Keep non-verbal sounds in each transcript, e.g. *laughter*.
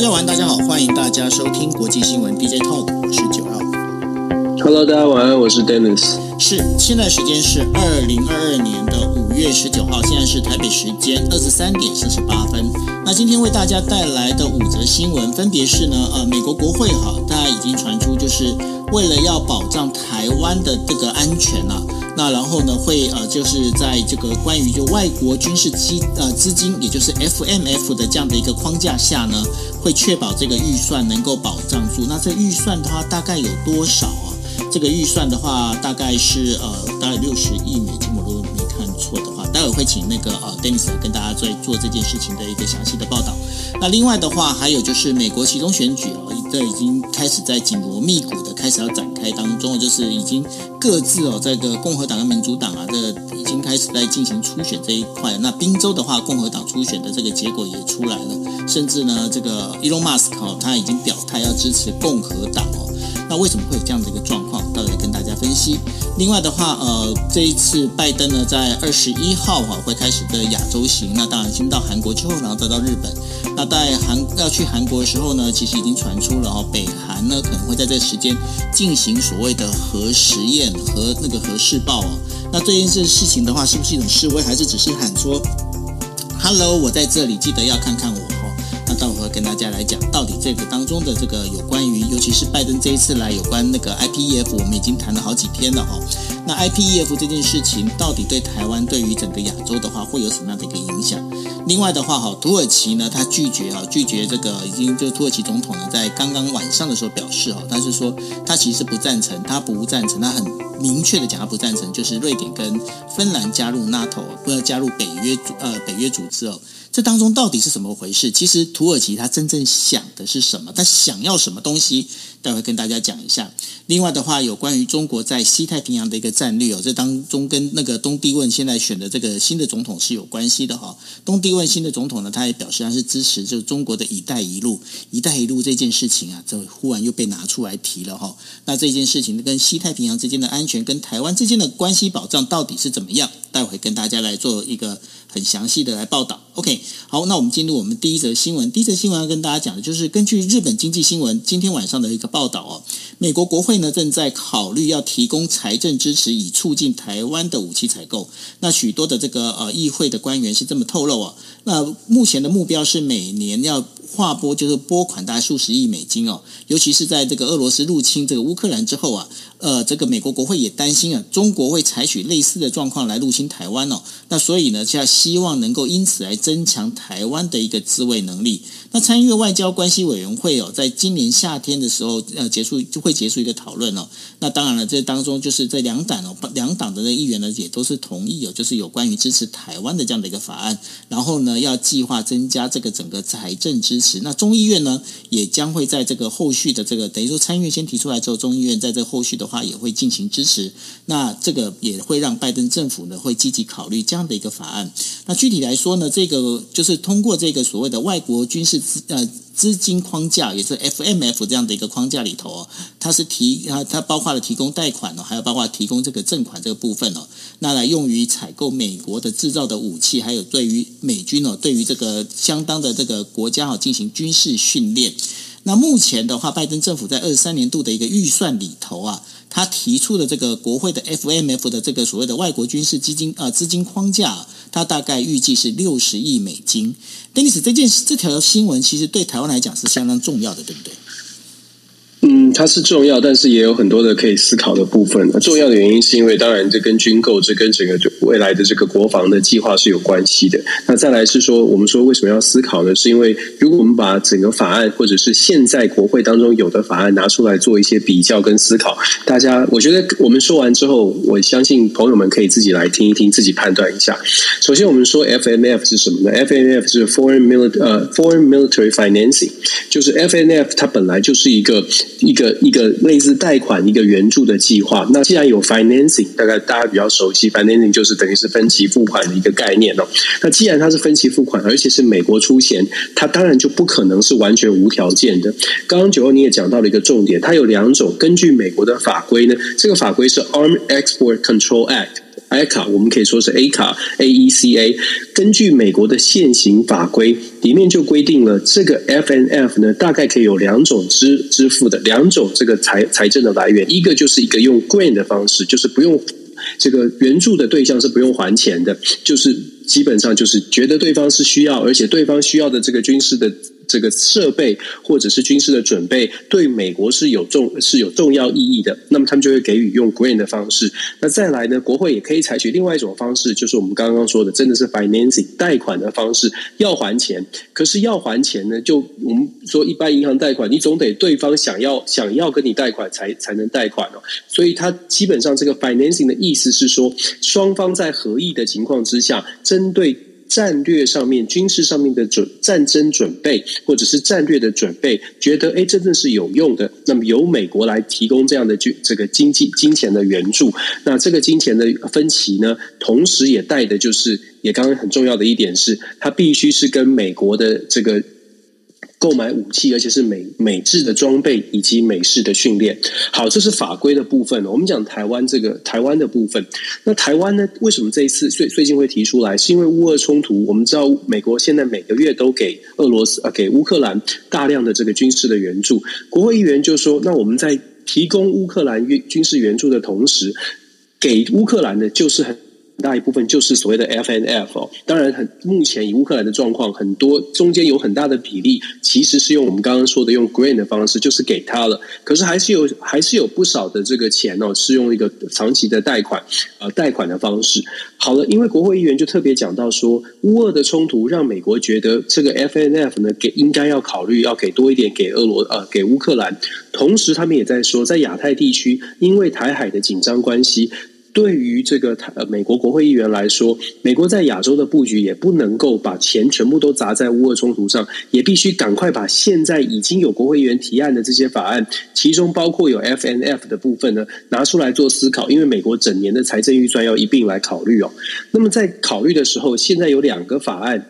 大家晚安，大家好，欢迎大家收听国际新闻 DJ Talk，我是。Hello，大家晚安，我是 Dennis。是，现在时间是二零二二年的五月十九号，现在是台北时间二十三点四十八分。那今天为大家带来的五则新闻，分别是呢，呃，美国国会哈，大家已经传出就是为了要保障台湾的这个安全啊。那然后呢，会呃，就是在这个关于就外国军事基呃资金，也就是 FMF 的这样的一个框架下呢，会确保这个预算能够保障住。那这预算的话，大概有多少啊？这个预算的话，大概是呃，大概六十亿美金，我如果没看错的话，待会会请那个呃，Dennis 来跟大家做做这件事情的一个详细的报道。那另外的话，还有就是美国其中选举啊。这已经开始在紧锣密鼓的开始要展开当中，就是已经各自哦，这个共和党跟民主党啊，这已经开始在进行初选这一块。那宾州的话，共和党初选的这个结果也出来了，甚至呢，这个 Elon Musk 哦，他已经表态要支持共和党哦。那为什么会有这样的一个状况？到时跟大家分析。另外的话，呃，这一次拜登呢，在二十一号哈会开始的亚洲行，那当然先到韩国之后，然后再到日本。那在韩要去韩国的时候呢，其实已经传出了哦，北韩呢可能会在这时间进行所谓的核实验和那个核试爆哦。那这件事事情的话，是不是一种示威，还是只是喊说 “Hello，我在这里，记得要看看我”？待会儿跟大家来讲，到底这个当中的这个有关于，尤其是拜登这一次来有关那个 IPEF，我们已经谈了好几天了哈。那 IPEF 这件事情到底对台湾，对于整个亚洲的话，会有什么样的一个影响？另外的话，哈，土耳其呢，他拒绝啊，拒绝这个已经就土耳其总统呢，在刚刚晚上的时候表示哈，他是说他其实不赞成，他不赞成，他很明确的讲他不赞成，就是瑞典跟芬兰加入 NATO，不要加入北约组呃北约组织哦。当中到底是怎么回事？其实土耳其他真正想的是什么？他想要什么东西？待会跟大家讲一下。另外的话，有关于中国在西太平洋的一个战略哦，这当中跟那个东帝汶现在选的这个新的总统是有关系的哈。东帝汶新的总统呢，他也表示他是支持就中国的一带一路，一带一路这件事情啊，这忽然又被拿出来提了哈。那这件事情跟西太平洋之间的安全，跟台湾之间的关系保障到底是怎么样？待会跟大家来做一个很详细的来报道。OK，好，那我们进入我们第一则新闻。第一则新闻要跟大家讲的就是根据日本经济新闻今天晚上的一个报道哦，美国国会呢正在考虑要提供财政支持，以促进台湾的武器采购。那许多的这个呃议会的官员是这么透露啊。那目前的目标是每年要。划拨就是拨款大概数十亿美金哦，尤其是在这个俄罗斯入侵这个乌克兰之后啊，呃，这个美国国会也担心啊，中国会采取类似的状况来入侵台湾哦。那所以呢，就要希望能够因此来增强台湾的一个自卫能力。那参议外交关系委员会哦，在今年夏天的时候呃结束就会结束一个讨论哦。那当然了，这当中就是这两党哦，两党的那议员呢也都是同意哦，就是有关于支持台湾的这样的一个法案。然后呢，要计划增加这个整个财政支持。那中议院呢，也将会在这个后续的这个等于说参议院先提出来之后，中议院在这后续的话也会进行支持。那这个也会让拜登政府呢会积极考虑这样的一个法案。那具体来说呢，这个就是通过这个所谓的外国军事资呃资金框架，也是 FMF 这样的一个框架里头哦，它是提它它包括了提供贷款哦，还有包括提供这个赠款这个部分哦，那来用于采购美国的制造的武器，还有对于美军哦，对于这个相当的这个国家哦进行军事训练。那目前的话，拜登政府在二三年度的一个预算里头啊，他提出的这个国会的 FMF 的这个所谓的外国军事基金啊资金框架，他大概预计是六十亿美金。Denis，这件这条新闻其实对台湾来讲是相当重要的，对不对？嗯，它是重要，但是也有很多的可以思考的部分。重要的原因是因为，当然这跟军购，这跟整个未来的这个国防的计划是有关系的。那再来是说，我们说为什么要思考呢？是因为如果我们把整个法案，或者是现在国会当中有的法案拿出来做一些比较跟思考，大家，我觉得我们说完之后，我相信朋友们可以自己来听一听，自己判断一下。首先，我们说 FMF 是什么呢？FMF 是 Foreign Military 呃 Foreign Military Financing，就是 FMF 它本来就是一个。一个一个类似贷款、一个援助的计划。那既然有 financing，大概大家比较熟悉，financing 就是等于是分期付款的一个概念哦。那既然它是分期付款，而且是美国出钱，它当然就不可能是完全无条件的。刚刚九欧你也讲到了一个重点，它有两种。根据美国的法规呢，这个法规是 Arms Export Control Act。A 卡我们可以说是 A 卡 A E C A。根据美国的现行法规，里面就规定了这个 FNF 呢，大概可以有两种支支付的两种这个财财政的来源，一个就是一个用 grant 的方式，就是不用这个援助的对象是不用还钱的，就是基本上就是觉得对方是需要，而且对方需要的这个军事的。这个设备或者是军事的准备对美国是有重是有重要意义的，那么他们就会给予用 grant 的方式。那再来呢，国会也可以采取另外一种方式，就是我们刚刚说的，真的是 financing 贷款的方式，要还钱。可是要还钱呢，就我们说一般银行贷款，你总得对方想要想要跟你贷款才才能贷款哦。所以它基本上这个 financing 的意思是说，双方在合意的情况之下，针对。战略上面、军事上面的准战争准备，或者是战略的准备，觉得诶真正是有用的。那么由美国来提供这样的军这个经济金钱的援助，那这个金钱的分歧呢，同时也带的就是，也刚刚很重要的一点是，它必须是跟美国的这个。购买武器，而且是美美制的装备以及美式的训练。好，这是法规的部分。我们讲台湾这个台湾的部分。那台湾呢？为什么这一次最最近会提出来？是因为乌俄冲突。我们知道美国现在每个月都给俄罗斯呃给乌克兰大量的这个军事的援助。国会议员就说：“那我们在提供乌克兰军军事援助的同时，给乌克兰的就是很。”大一部分就是所谓的 FNF，当然很目前以乌克兰的状况，很多中间有很大的比例其实是用我们刚刚说的用 grant 的方式，就是给他了。可是还是有还是有不少的这个钱哦，是用一个长期的贷款呃贷款的方式。好了，因为国会议员就特别讲到说，乌俄的冲突让美国觉得这个 FNF 呢给应该要考虑要给多一点给俄罗呃给乌克兰，同时他们也在说，在亚太地区因为台海的紧张关系。对于这个台美国国会议员来说，美国在亚洲的布局也不能够把钱全部都砸在乌俄冲突上，也必须赶快把现在已经有国会议员提案的这些法案，其中包括有 FNF 的部分呢，拿出来做思考。因为美国整年的财政预算要一并来考虑哦。那么在考虑的时候，现在有两个法案。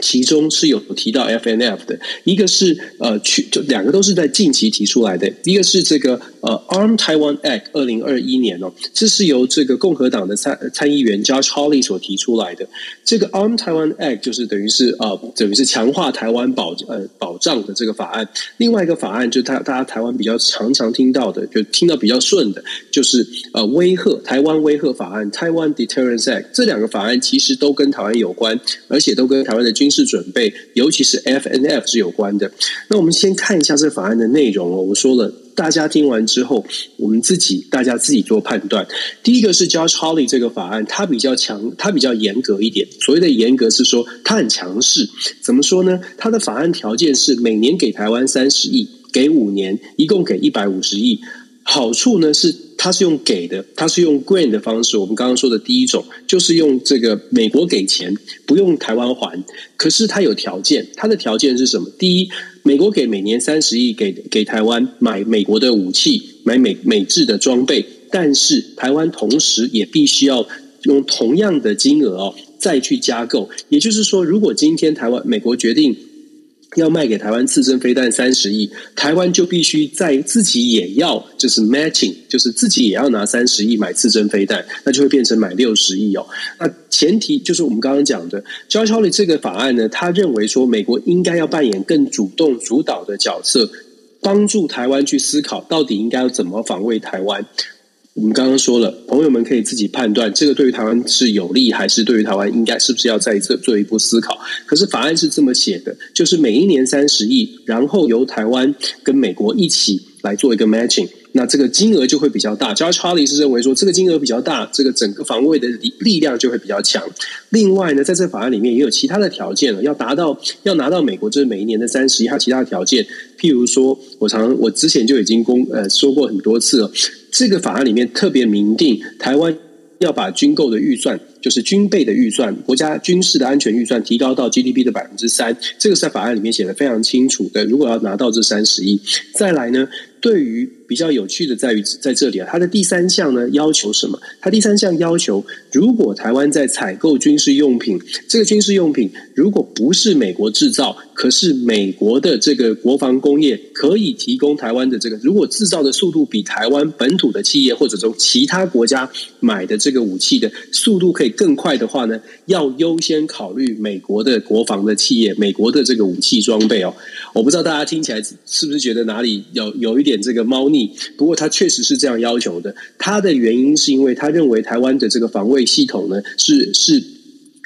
其中是有提到 FNF 的，一个是呃去就两个都是在近期提出来的，一个是这个呃 Arm Taiwan Act 二零二一年哦，这是由这个共和党的参参议员 Josh Hawley 所提出来的。这个 Arm Taiwan Act 就是等于是呃等于是强化台湾保呃保障的这个法案。另外一个法案就是他大家台湾比较常常听到的，就听到比较顺的，就是呃威吓台湾威吓法案 Taiwan Deterrence Act。这两个法案其实都跟台湾有关，而且都跟台湾的。军事准备，尤其是 FNF 是有关的。那我们先看一下这法案的内容哦。我说了，大家听完之后，我们自己大家自己做判断。第一个是 Josh Holly 这个法案，它比较强，它比较严格一点。所谓的严格是说它很强势。怎么说呢？它的法案条件是每年给台湾三十亿，给五年，一共给一百五十亿。好处呢是。它是用给的，它是用 grant 的方式。我们刚刚说的第一种，就是用这个美国给钱，不用台湾还。可是它有条件，它的条件是什么？第一，美国给每年三十亿给给台湾买美国的武器，买美美制的装备，但是台湾同时也必须要用同样的金额哦，再去加购。也就是说，如果今天台湾美国决定。要卖给台湾刺针飞弹三十亿，台湾就必须在自己也要就是 matching，就是自己也要拿三十亿买刺针飞弹，那就会变成买六十亿哦。那前提就是我们刚刚讲的 j o s h Holly 这个法案呢，他认为说美国应该要扮演更主动主导的角色，帮助台湾去思考到底应该要怎么防卫台湾。我们刚刚说了，朋友们可以自己判断，这个对于台湾是有利，还是对于台湾应该是不是要再做做一步思考？可是法案是这么写的，就是每一年三十亿，然后由台湾跟美国一起来做一个 matching，那这个金额就会比较大。Josh Hawley 是认为说，这个金额比较大，这个整个防卫的力力量就会比较强。另外呢，在这法案里面也有其他的条件了，要达到要拿到美国这每一年的三十亿，还有其他的条件，譬如说，我常我之前就已经公呃说过很多次了。这个法案里面特别明定，台湾要把军购的预算，就是军备的预算，国家军事的安全预算提高到 GDP 的百分之三。这个在法案里面写的非常清楚的。如果要拿到这三十亿，再来呢，对于比较有趣的在于在这里啊，它的第三项呢要求什么？它第三项要求，如果台湾在采购军事用品，这个军事用品如果不是美国制造，可是美国的这个国防工业可以提供台湾的这个，如果制造的速度比台湾本土的企业或者从其他国家买的这个武器的速度可以更快的话呢，要优先考虑美国的国防的企业，美国的这个武器装备哦。我不知道大家听起来是不是觉得哪里有有一点这个猫腻？不过他确实是这样要求的。他的原因是因为他认为台湾的这个防卫系统呢是是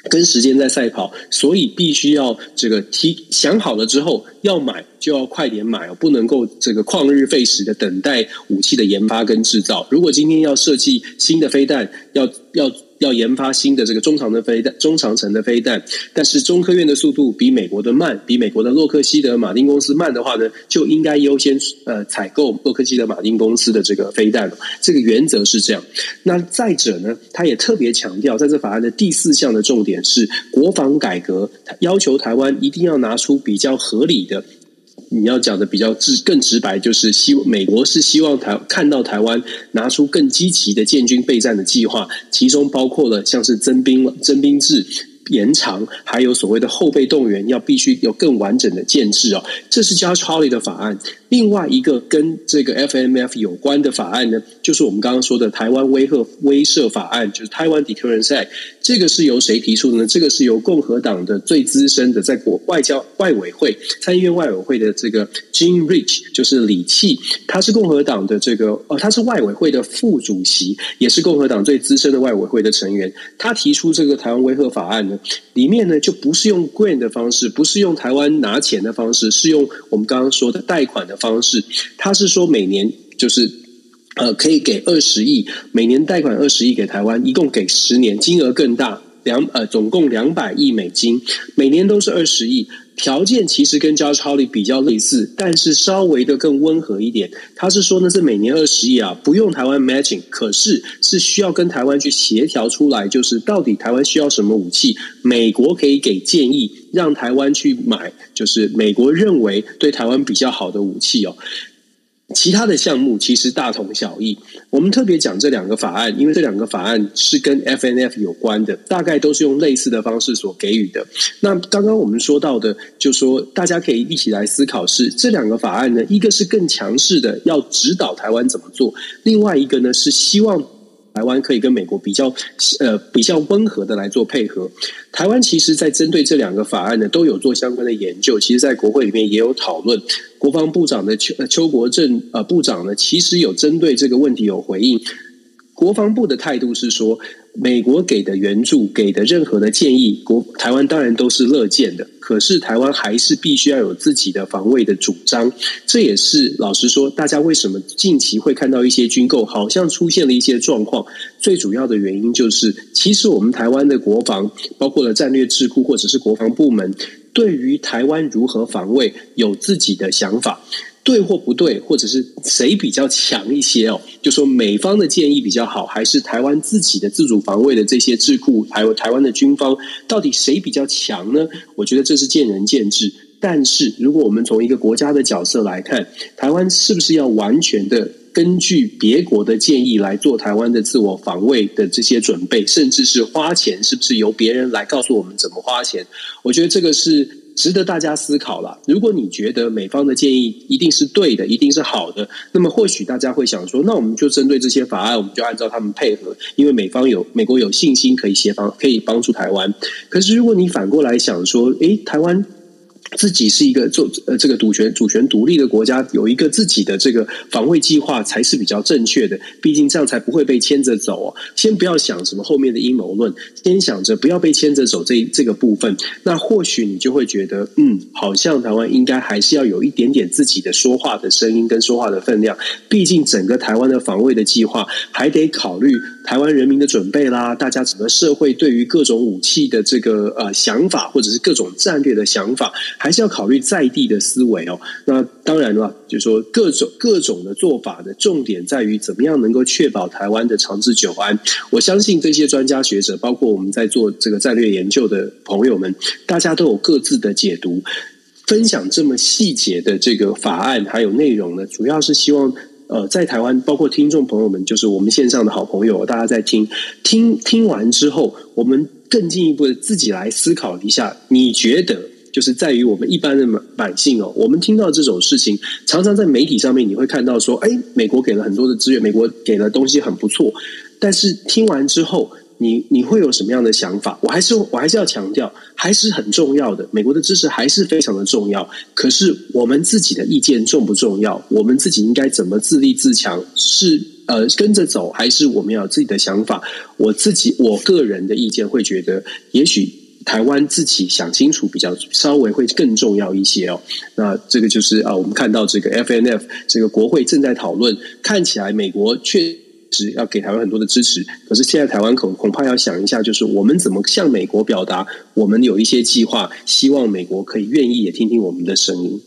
跟时间在赛跑，所以必须要这个提想好了之后要买就要快点买哦，不能够这个旷日费时的等待武器的研发跟制造。如果今天要设计新的飞弹，要要。要研发新的这个中长的飞弹、中长程的飞弹，但是中科院的速度比美国的慢，比美国的洛克希德马丁公司慢的话呢，就应该优先呃采购洛克希德马丁公司的这个飞弹。这个原则是这样。那再者呢，他也特别强调，在这法案的第四项的重点是国防改革，要求台湾一定要拿出比较合理的。你要讲的比较直更直白，就是希美国是希望台看到台湾拿出更积极的建军备战的计划，其中包括了像是增兵增兵制。延长，还有所谓的后备动员，要必须有更完整的建制哦。这是 Josh Hawley 的法案。另外一个跟这个 FMF 有关的法案呢，就是我们刚刚说的台湾威吓威慑法案，就是 Taiwan Deterrence Act。这个是由谁提出的呢？这个是由共和党的最资深的，在国外交外委会参议院外委会的这个 Jim Rich，就是李契，他是共和党的这个哦，他是外委会的副主席，也是共和党最资深的外委会的成员。他提出这个台湾威吓法案呢。里面呢，就不是用 grant 的方式，不是用台湾拿钱的方式，是用我们刚刚说的贷款的方式。他是说每年就是呃，可以给二十亿，每年贷款二十亿给台湾，一共给十年，金额更大，两呃总共两百亿美金，每年都是二十亿。条件其实跟 Josh Hawley 比较类似，但是稍微的更温和一点。他是说呢，是每年二十亿啊，不用台湾 matching，可是是需要跟台湾去协调出来，就是到底台湾需要什么武器，美国可以给建议，让台湾去买，就是美国认为对台湾比较好的武器哦。其他的项目其实大同小异。我们特别讲这两个法案，因为这两个法案是跟 FNF 有关的，大概都是用类似的方式所给予的。那刚刚我们说到的，就说大家可以一起来思考是这两个法案呢，一个是更强势的要指导台湾怎么做，另外一个呢是希望台湾可以跟美国比较呃比较温和的来做配合。台湾其实在针对这两个法案呢，都有做相关的研究，其实在国会里面也有讨论。国防部长的邱邱国正呃部长呢，其实有针对这个问题有回应。国防部的态度是说，美国给的援助、给的任何的建议，国台湾当然都是乐见的。可是台湾还是必须要有自己的防卫的主张。这也是老实说，大家为什么近期会看到一些军购好像出现了一些状况？最主要的原因就是，其实我们台湾的国防，包括了战略智库或者是国防部门。对于台湾如何防卫有自己的想法，对或不对，或者是谁比较强一些哦？就说美方的建议比较好，还是台湾自己的自主防卫的这些智库，还有台湾的军方，到底谁比较强呢？我觉得这是见仁见智。但是如果我们从一个国家的角色来看，台湾是不是要完全的？根据别国的建议来做台湾的自我防卫的这些准备，甚至是花钱，是不是由别人来告诉我们怎么花钱？我觉得这个是值得大家思考了。如果你觉得美方的建议一定是对的，一定是好的，那么或许大家会想说，那我们就针对这些法案，我们就按照他们配合，因为美方有美国有信心可以协防，可以帮助台湾。可是如果你反过来想说，诶，台湾。自己是一个做呃这个主权主权独立的国家，有一个自己的这个防卫计划才是比较正确的。毕竟这样才不会被牵着走哦。先不要想什么后面的阴谋论，先想着不要被牵着走这这个部分。那或许你就会觉得，嗯，好像台湾应该还是要有一点点自己的说话的声音跟说话的分量。毕竟整个台湾的防卫的计划还得考虑台湾人民的准备啦，大家整个社会对于各种武器的这个呃想法，或者是各种战略的想法。还是要考虑在地的思维哦。那当然了，就是说各种各种的做法的重点在于怎么样能够确保台湾的长治久安。我相信这些专家学者，包括我们在做这个战略研究的朋友们，大家都有各自的解读。分享这么细节的这个法案还有内容呢，主要是希望呃，在台湾，包括听众朋友们，就是我们线上的好朋友，大家在听听听完之后，我们更进一步的自己来思考一下，你觉得就是在于我们一般的百姓哦，我们听到这种事情，常常在媒体上面你会看到说，哎，美国给了很多的资源，美国给了东西很不错，但是听完之后。你你会有什么样的想法？我还是我还是要强调，还是很重要的。美国的支持还是非常的重要。可是我们自己的意见重不重要？我们自己应该怎么自立自强？是呃跟着走，还是我们要有自己的想法？我自己我个人的意见会觉得，也许台湾自己想清楚比较稍微会更重要一些哦。那这个就是啊，我们看到这个 FNF 这个国会正在讨论，看起来美国确实要给台湾很多的支持，可是现在台湾恐恐怕要想一下，就是我们怎么向美国表达，我们有一些计划，希望美国可以愿意也听听我们的声音。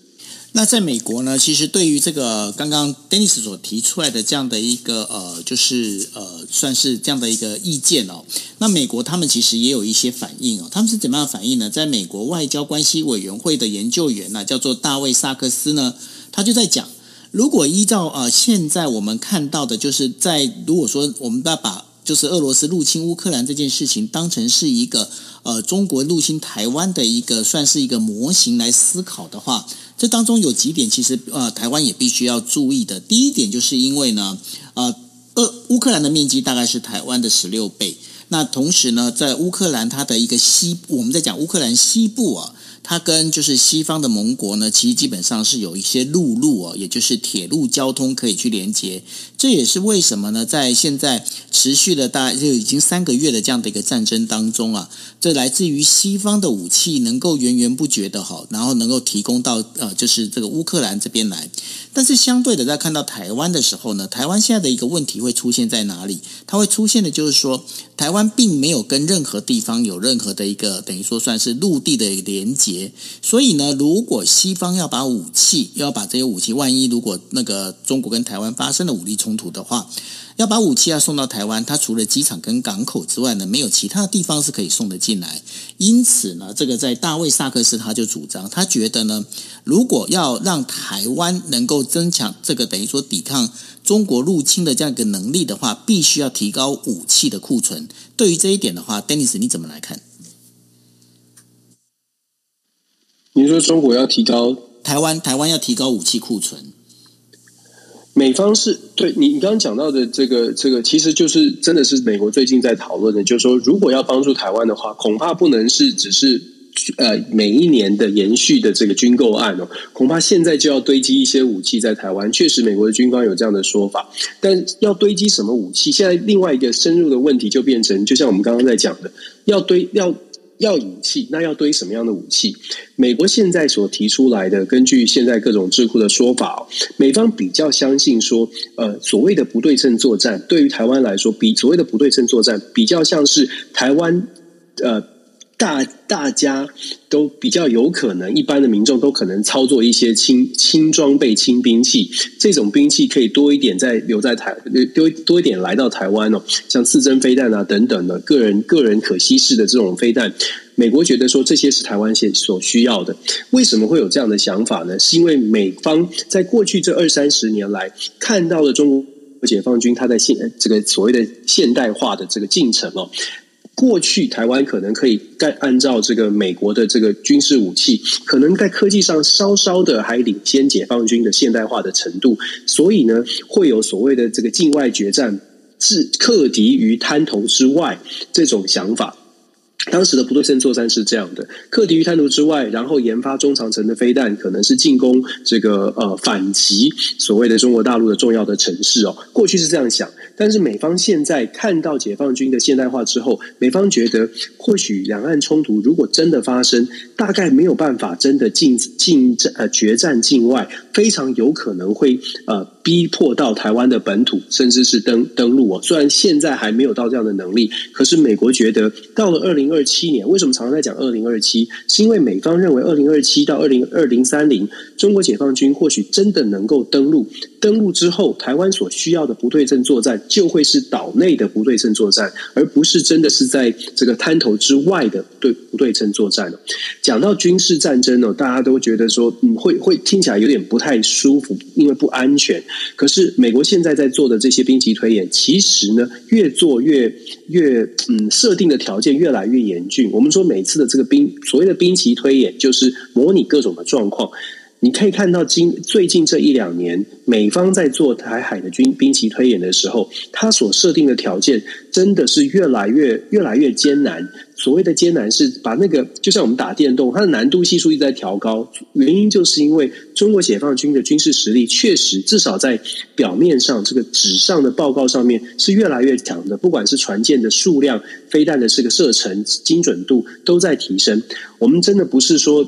那在美国呢，其实对于这个刚刚 Dennis 所提出来的这样的一个呃，就是呃，算是这样的一个意见哦。那美国他们其实也有一些反应哦，他们是怎么样反应呢？在美国外交关系委员会的研究员呢，叫做大卫萨克斯呢，他就在讲。如果依照呃现在我们看到的，就是在如果说我们要把就是俄罗斯入侵乌克兰这件事情当成是一个呃中国入侵台湾的一个算是一个模型来思考的话，这当中有几点其实呃台湾也必须要注意的。第一点就是因为呢呃俄乌克兰的面积大概是台湾的十六倍，那同时呢在乌克兰它的一个西我们在讲乌克兰西部啊。它跟就是西方的盟国呢，其实基本上是有一些陆路哦，也就是铁路交通可以去连接。这也是为什么呢，在现在持续了大概就已经三个月的这样的一个战争当中啊，这来自于西方的武器能够源源不绝的哈，然后能够提供到呃，就是这个乌克兰这边来。但是相对的，在看到台湾的时候呢，台湾现在的一个问题会出现在哪里？它会出现的就是说，台湾并没有跟任何地方有任何的一个等于说算是陆地的连接。所以呢，如果西方要把武器，要把这些武器，万一如果那个中国跟台湾发生了武力冲突的话。要把武器要送到台湾，它除了机场跟港口之外呢，没有其他的地方是可以送得进来。因此呢，这个在大卫萨克斯他就主张，他觉得呢，如果要让台湾能够增强这个等于说抵抗中国入侵的这样一个能力的话，必须要提高武器的库存。对于这一点的话，Dennis 你怎么来看？你说中国要提高台湾，台湾要提高武器库存。美方是对你，你刚刚讲到的这个，这个其实就是真的是美国最近在讨论的，就是说，如果要帮助台湾的话，恐怕不能是只是呃每一年的延续的这个军购案哦，恐怕现在就要堆积一些武器在台湾。确实，美国的军方有这样的说法，但要堆积什么武器？现在另外一个深入的问题就变成，就像我们刚刚在讲的，要堆要。要武器，那要堆什么样的武器？美国现在所提出来的，根据现在各种智库的说法，美方比较相信说，呃，所谓的不对称作战，对于台湾来说，比所谓的不对称作战，比较像是台湾，呃。大大家都比较有可能，一般的民众都可能操作一些轻轻装备、轻兵器，这种兵器可以多一点在留在台，多多一点来到台湾哦，像刺针飞弹啊等等的个人个人可携式的这种飞弹，美国觉得说这些是台湾现所需要的。为什么会有这样的想法呢？是因为美方在过去这二三十年来看到了中国解放军他在现这个所谓的现代化的这个进程哦。过去台湾可能可以干按照这个美国的这个军事武器，可能在科技上稍稍的还领先解放军的现代化的程度，所以呢，会有所谓的这个境外决战，置克敌于滩头之外这种想法。当时的不对称作战是这样的：克敌于滩头之外，然后研发中长程的飞弹，可能是进攻这个呃反击所谓的中国大陆的重要的城市哦。过去是这样想。但是美方现在看到解放军的现代化之后，美方觉得或许两岸冲突如果真的发生，大概没有办法真的进进战呃决战境外，非常有可能会呃逼迫到台湾的本土，甚至是登登陆哦。虽然现在还没有到这样的能力，可是美国觉得到了二零二七年，为什么常常在讲二零二七？是因为美方认为二零二七到二零二零三零，中国解放军或许真的能够登陆，登陆之后，台湾所需要的不对称作战。就会是岛内的不对称作战，而不是真的是在这个滩头之外的对不对称作战。讲到军事战争呢，大家都觉得说，嗯，会会听起来有点不太舒服，因为不安全。可是美国现在在做的这些兵棋推演，其实呢，越做越越嗯，设定的条件越来越严峻。我们说每次的这个兵所谓的兵棋推演，就是模拟各种的状况。你可以看到，今最近这一两年，美方在做台海的军兵棋推演的时候，他所设定的条件真的是越来越越来越艰难。所谓的艰难，是把那个就像我们打电动，它的难度系数一直在调高。原因就是因为中国解放军的军事实力确实至少在表面上，这个纸上的报告上面是越来越强的。不管是船舰的数量、飞弹的这个射程精准度都在提升。我们真的不是说。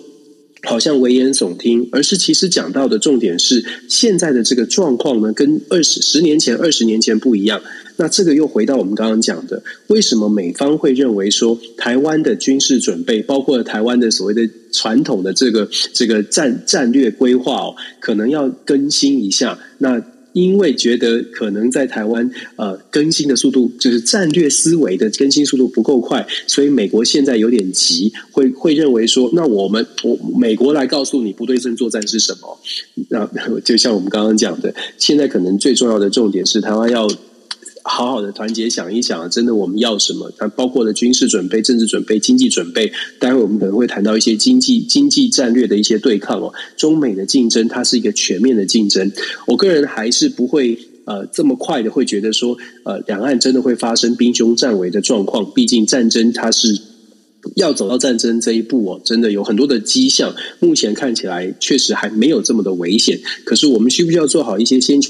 好像危言耸听，而是其实讲到的重点是现在的这个状况呢，跟二十十年前、二十年前不一样。那这个又回到我们刚刚讲的，为什么美方会认为说台湾的军事准备，包括台湾的所谓的传统的这个这个战战略规划哦，可能要更新一下？那因为觉得可能在台湾呃更新的速度，就是战略思维的更新速度不够快，所以美国现在有点急，会会认为说，那我们我美国来告诉你不对称作战是什么？那就像我们刚刚讲的，现在可能最重要的重点是台湾要。好好的团结想一想，真的我们要什么？它包括了军事准备、政治准备、经济准备。待会我们可能会谈到一些经济经济战略的一些对抗哦。中美的竞争，它是一个全面的竞争。我个人还是不会呃这么快的会觉得说呃两岸真的会发生兵凶战危的状况。毕竟战争它是要走到战争这一步哦，真的有很多的迹象。目前看起来确实还没有这么的危险。可是我们需不需要做好一些先？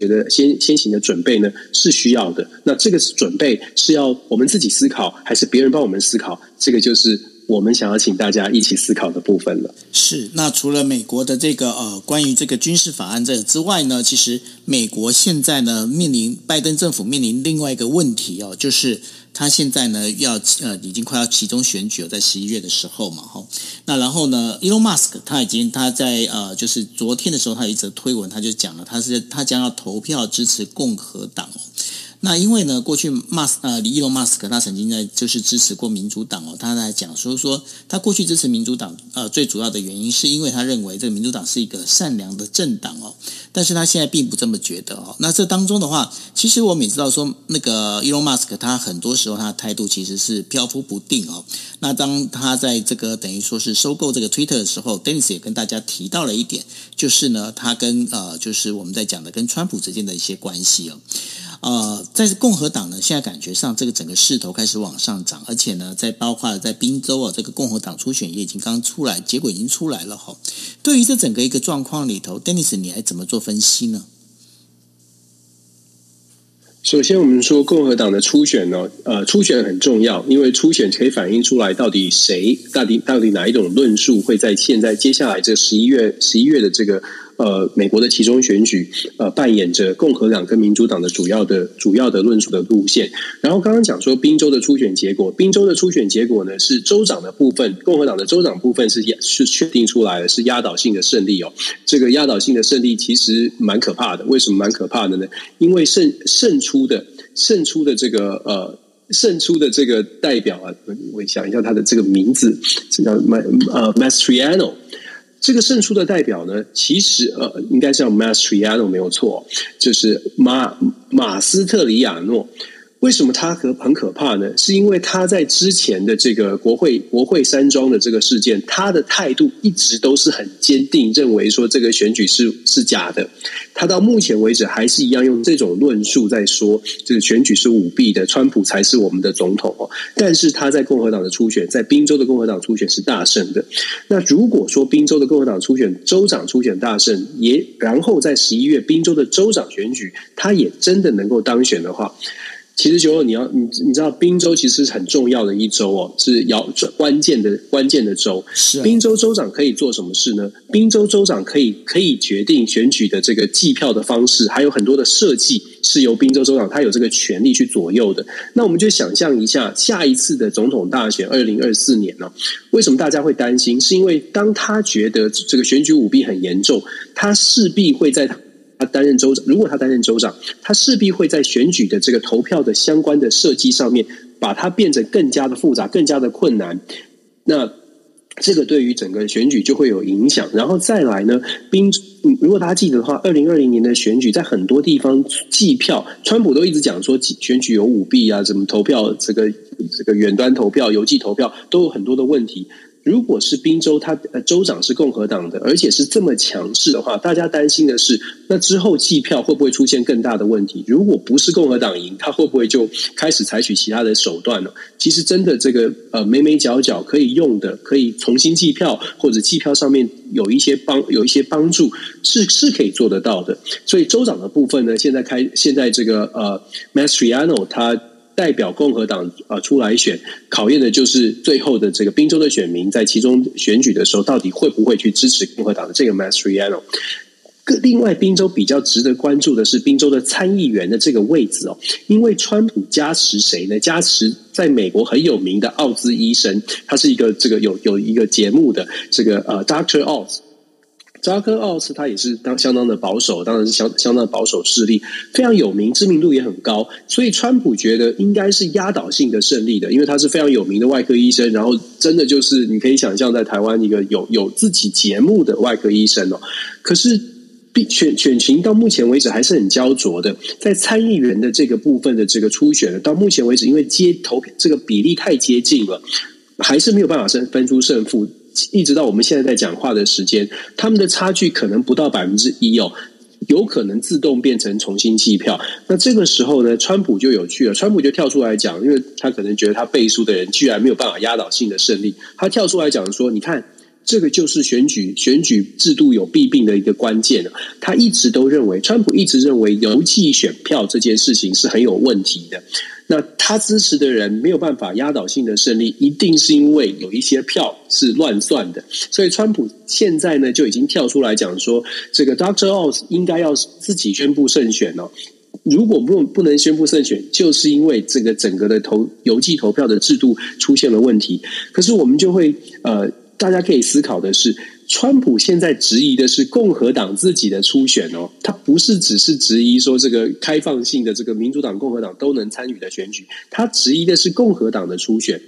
觉得先先行的准备呢是需要的，那这个准备是要我们自己思考，还是别人帮我们思考？这个就是我们想要请大家一起思考的部分了。是，那除了美国的这个呃关于这个军事法案这之外呢，其实美国现在呢面临拜登政府面临另外一个问题哦，就是。他现在呢，要呃，已经快要集中选举了，在十一月的时候嘛，哈。那然后呢，Elon Musk 他已经他在呃，就是昨天的时候，他有一则推文，他就讲了，他是他将要投票支持共和党。那因为呢，过去马斯呃，伊隆马斯克他曾经在就是支持过民主党哦，他在讲说说他过去支持民主党呃，最主要的原因是因为他认为这个民主党是一个善良的政党哦，但是他现在并不这么觉得哦。那这当中的话，其实我们也知道说，那个伊隆马斯克他很多时候他的态度其实是飘忽不定哦。那当他在这个等于说是收购这个 Twitter 的时候，Dennis 也跟大家提到了一点，就是呢，他跟呃，就是我们在讲的跟川普之间的一些关系哦。呃，在共和党呢，现在感觉上这个整个势头开始往上涨，而且呢，在包括在宾州啊，这个共和党初选也已经刚出来，结果已经出来了哈。对于这整个一个状况里头，Dennis，你还怎么做分析呢？首先，我们说共和党的初选呢，呃，初选很重要，因为初选可以反映出来到底谁，到底到底哪一种论述会在现在接下来这十一月十一月的这个。呃，美国的其中选举，呃，扮演着共和党跟民主党的主要的主要的论述的路线。然后刚刚讲说，宾州的初选结果，宾州的初选结果呢，是州长的部分，共和党的州长部分是压是确定出来的，是压倒性的胜利哦。这个压倒性的胜利其实蛮可怕的，为什么蛮可怕的呢？因为胜胜出的胜出的这个呃胜出的这个代表啊，我想一下他的这个名字，叫呃 Mastriano。这个胜出的代表呢，其实呃，应该叫 Mastriano 没有错，就是马马斯特里亚诺。为什么他可很可怕呢？是因为他在之前的这个国会国会山庄的这个事件，他的态度一直都是很坚定，认为说这个选举是是假的。他到目前为止还是一样用这种论述在说，这个选举是舞弊的，川普才是我们的总统哦。但是他在共和党的初选，在宾州的共和党初选是大胜的。那如果说宾州的共和党初选州长初选大胜，也然后在十一月宾州的州长选举，他也真的能够当选的话。其实九二，你要你你知道，宾州其实是很重要的一州哦，是要关键的关键的州。是宾州州长可以做什么事呢？宾州州长可以可以决定选举的这个计票的方式，还有很多的设计是由宾州州长他有这个权利去左右的。那我们就想象一下，下一次的总统大选，二零二四年呢，为什么大家会担心？是因为当他觉得这个选举舞弊很严重，他势必会在。他担任州长，如果他担任州长，他势必会在选举的这个投票的相关的设计上面，把它变得更加的复杂、更加的困难。那这个对于整个选举就会有影响，然后再来呢，宾，如果大家记得的话，二零二零年的选举在很多地方计票，川普都一直讲说选举有舞弊啊，怎么投票，这个这个远端投票、邮寄投票都有很多的问题。如果是宾州，他呃州长是共和党的，而且是这么强势的话，大家担心的是，那之后计票会不会出现更大的问题？如果不是共和党赢，他会不会就开始采取其他的手段呢？其实真的这个呃眉眉角角可以用的，可以重新计票或者计票上面有一些帮有一些帮助，是是可以做得到的。所以州长的部分呢，现在开现在这个呃 Mastriano 他。代表共和党啊出来选，考验的就是最后的这个宾州的选民在其中选举的时候，到底会不会去支持共和党的这个 Mastriano。另外，宾州比较值得关注的是宾州的参议员的这个位置哦，因为川普加持谁呢？加持在美国很有名的奥兹医生，他是一个这个有有一个节目的这个呃 Doctor Oz。扎克奥斯他也是当相当的保守，当然是相相当的保守势力，非常有名，知名度也很高，所以川普觉得应该是压倒性的胜利的，因为他是非常有名的外科医生，然后真的就是你可以想象在台湾一个有有自己节目的外科医生哦。可是选选情到目前为止还是很焦灼的，在参议员的这个部分的这个初选，到目前为止因为接投这个比例太接近了，还是没有办法分分出胜负。一直到我们现在在讲话的时间，他们的差距可能不到百分之一哦，有可能自动变成重新计票。那这个时候呢，川普就有趣了，川普就跳出来讲，因为他可能觉得他背书的人居然没有办法压倒性的胜利，他跳出来讲说：“你看，这个就是选举选举制度有弊病的一个关键。”他一直都认为，川普一直认为邮寄选票这件事情是很有问题的。那他支持的人没有办法压倒性的胜利，一定是因为有一些票是乱算的。所以川普现在呢就已经跳出来讲说，这个 Doctor Oz 应该要自己宣布胜选哦。如果不不能宣布胜选，就是因为这个整个的投邮寄投票的制度出现了问题。可是我们就会呃，大家可以思考的是。川普现在质疑的是共和党自己的初选哦，他不是只是质疑说这个开放性的这个民主党、共和党都能参与的选举，他质疑的是共和党的初选。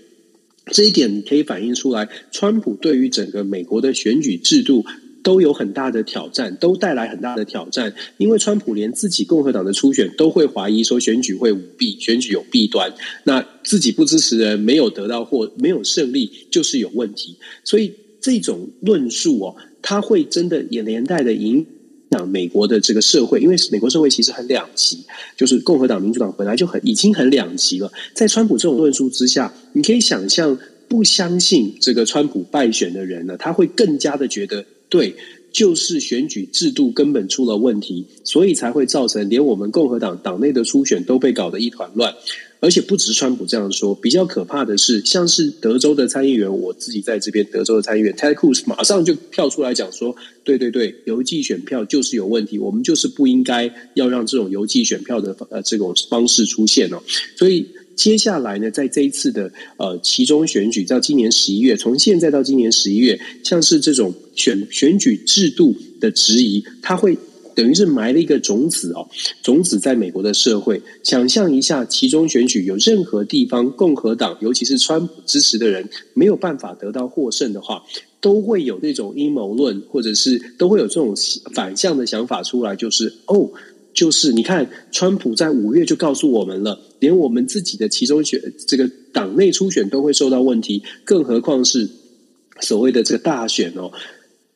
这一点可以反映出来，川普对于整个美国的选举制度都有很大的挑战，都带来很大的挑战。因为川普连自己共和党的初选都会怀疑说选举会舞弊，选举有弊端，那自己不支持的人没有得到或没有胜利，就是有问题，所以。这种论述哦，它会真的也连带的影响美国的这个社会，因为美国社会其实很两极，就是共和党、民主党本来就很已经很两极了。在川普这种论述之下，你可以想象，不相信这个川普败选的人呢，他会更加的觉得，对，就是选举制度根本出了问题，所以才会造成连我们共和党党内的初选都被搞得一团乱。而且不只是川普这样说，比较可怕的是，像是德州的参议员，我自己在这边，德州的参议员 Ted Cruz 马上就跳出来讲说：“对对对，邮寄选票就是有问题，我们就是不应该要让这种邮寄选票的呃这种方式出现哦。”所以接下来呢，在这一次的呃其中选举，到今年十一月，从现在到今年十一月，像是这种选选举制度的质疑，它会。等于是埋了一个种子哦，种子在美国的社会。想象一下，其中选举有任何地方共和党，尤其是川普支持的人，没有办法得到获胜的话，都会有那种阴谋论，或者是都会有这种反向的想法出来，就是哦，就是你看，川普在五月就告诉我们了，连我们自己的其中选这个党内初选都会受到问题，更何况是所谓的这个大选哦。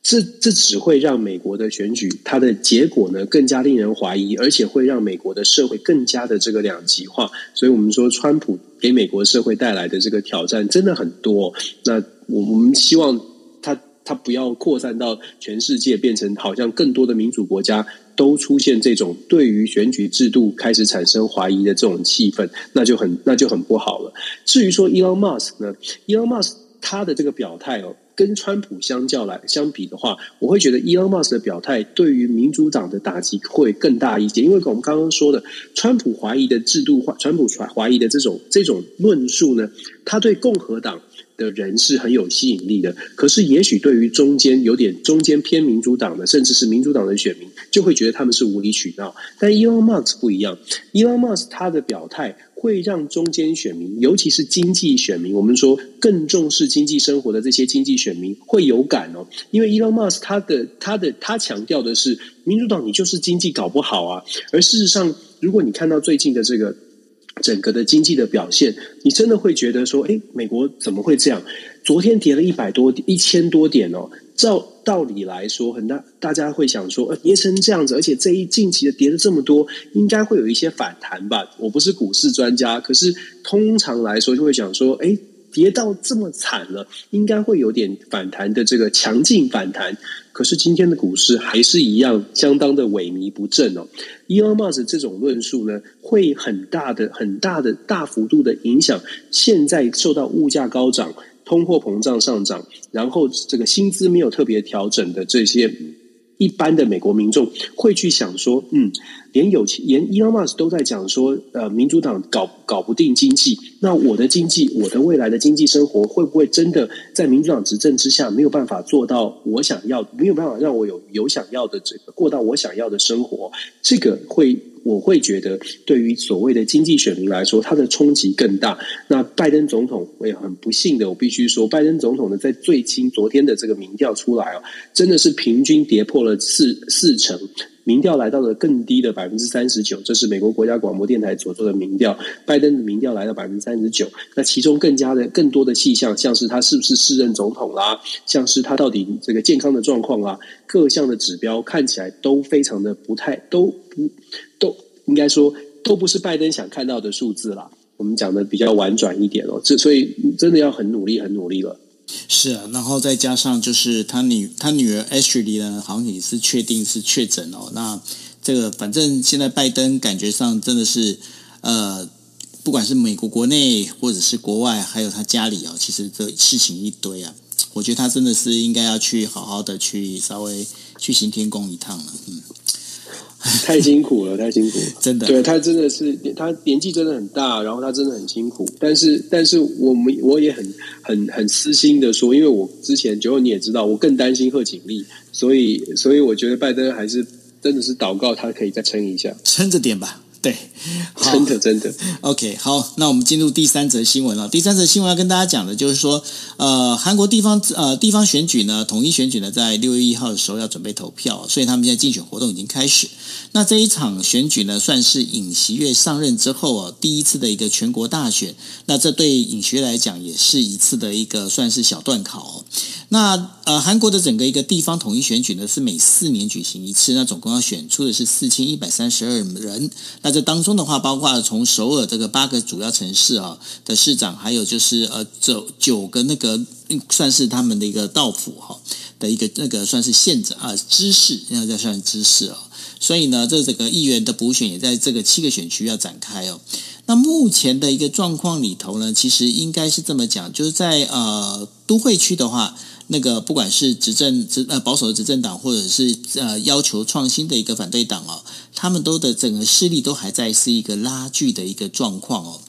这这只会让美国的选举它的结果呢更加令人怀疑，而且会让美国的社会更加的这个两极化。所以，我们说川普给美国社会带来的这个挑战真的很多。那我我们希望他他不要扩散到全世界，变成好像更多的民主国家都出现这种对于选举制度开始产生怀疑的这种气氛，那就很那就很不好了。至于说 Elon Musk 呢，Elon Musk 他的这个表态哦。跟川普相较来相比的话，我会觉得 Elon Musk 的表态对于民主党的打击会更大一些，因为我们刚刚说的，川普怀疑的制度化，川普怀疑的这种这种论述呢，他对共和党的人是很有吸引力的。可是，也许对于中间有点中间偏民主党的，甚至是民主党的选民，就会觉得他们是无理取闹。但 Elon Musk 不一样，Elon Musk 他的表态会让中间选民，尤其是经济选民，我们说更重视经济生活的这些经济选民会有感哦。因为伊隆马斯他的他的他强调的是，民主党你就是经济搞不好啊。而事实上，如果你看到最近的这个整个的经济的表现，你真的会觉得说，诶，美国怎么会这样？昨天跌了一百多一千多点哦。照道理来说，很大大家会想说，呃，跌成这样子，而且这一近期的跌了这么多，应该会有一些反弹吧？我不是股市专家，可是通常来说就会想说，诶，跌到这么惨了，应该会有点反弹的这个强劲反弹。可是今天的股市还是一样，相当的萎靡不振哦。Elon Musk 这种论述呢，会很大的、很大的、大幅度的影响现在受到物价高涨。通货膨胀上涨，然后这个薪资没有特别调整的这些一般的美国民众会去想说，嗯，连有钱连 Elon Musk 都在讲说，呃，民主党搞搞不定经济，那我的经济，我的未来的经济生活会不会真的在民主党执政之下没有办法做到我想要，没有办法让我有有想要的这个过到我想要的生活？这个会。我会觉得，对于所谓的经济选民来说，它的冲击更大。那拜登总统，我也很不幸的，我必须说，拜登总统呢，在最近昨天的这个民调出来啊，真的是平均跌破了四四成，民调来到了更低的百分之三十九。这是美国国家广播电台所做的民调，拜登的民调来到百分之三十九。那其中更加的更多的迹象，像是他是不是适任总统啦，像是他到底这个健康的状况啦，各项的指标看起来都非常的不太都不。都应该说都不是拜登想看到的数字啦。我们讲的比较婉转一点哦，这所以真的要很努力，很努力了。是啊，然后再加上就是他女他女儿 Ashley 呢，好像也是确定是确诊哦。那这个反正现在拜登感觉上真的是呃，不管是美国国内或者是国外，还有他家里哦，其实这事情一堆啊。我觉得他真的是应该要去好好的去稍微去行天宫一趟了，嗯。*laughs* 太辛苦了，太辛苦了，真的。对，他真的是，他年纪真的很大，然后他真的很辛苦。但是，但是我们我也很很很私心的说，因为我之前九你也知道，我更担心贺锦丽，所以所以我觉得拜登还是真的是祷告他可以再撑一下，撑着点吧。对，真的真的。OK，好，那我们进入第三则新闻了。第三则新闻要跟大家讲的就是说，呃，韩国地方呃地方选举呢，统一选举呢，在六月一号的时候要准备投票，所以他们现在竞选活动已经开始。那这一场选举呢，算是尹锡悦上任之后啊，第一次的一个全国大选。那这对尹锡悦来讲，也是一次的一个算是小段考。那呃，韩国的整个一个地方统一选举呢，是每四年举行一次，那总共要选出的是四千一百三十二人。那这当中的话，包括从首尔这个八个主要城市啊的市长，还有就是呃九九个那个算是他们的一个道府哈的一个那个算是县长啊知事，应该叫算知事啊。所以呢，这这个议员的补选也在这个七个选区要展开哦。那目前的一个状况里头呢，其实应该是这么讲，就是在呃都会区的话，那个不管是执政执呃保守的执政党，或者是呃要求创新的一个反对党哦，他们都的整个势力都还在是一个拉锯的一个状况哦。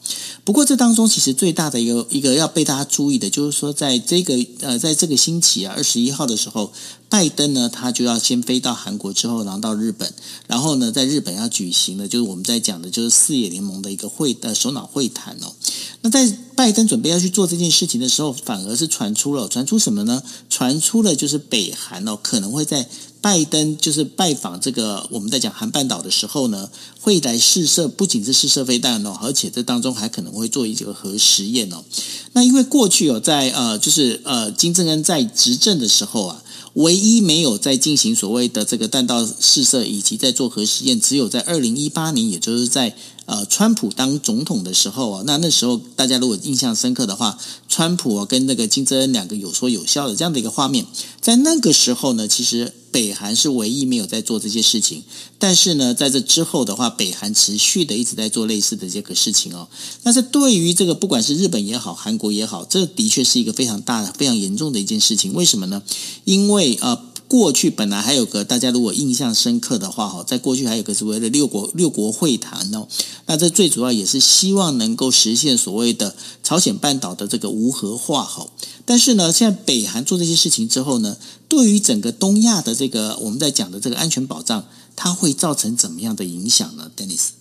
不过这当中其实最大的一个一个要被大家注意的，就是说在这个呃在这个星期啊二十一号的时候，拜登呢他就要先飞到韩国，之后然后到日本，然后呢在日本要举行的，就是我们在讲的就是四野联盟的一个会呃首脑会谈哦。那在拜登准备要去做这件事情的时候，反而是传出了传出什么呢？传出了就是北韩哦可能会在。拜登就是拜访这个我们在讲韩半岛的时候呢，会来试射，不仅是试射飞弹哦，而且这当中还可能会做一个核实验哦。那因为过去有在呃，就是呃，金正恩在执政的时候啊，唯一没有在进行所谓的这个弹道试射以及在做核实验，只有在二零一八年，也就是在。呃，川普当总统的时候啊，那那时候大家如果印象深刻的话，川普啊跟那个金正恩两个有说有笑的这样的一个画面，在那个时候呢，其实北韩是唯一没有在做这些事情。但是呢，在这之后的话，北韩持续的一直在做类似的这个事情哦。但是对于这个不管是日本也好，韩国也好，这的确是一个非常大的、非常严重的一件事情。为什么呢？因为呃。过去本来还有个大家如果印象深刻的话哈，在过去还有个所谓的六国六国会谈哦，那这最主要也是希望能够实现所谓的朝鲜半岛的这个无核化哈。但是呢，现在北韩做这些事情之后呢，对于整个东亚的这个我们在讲的这个安全保障，它会造成怎么样的影响呢？Dennis？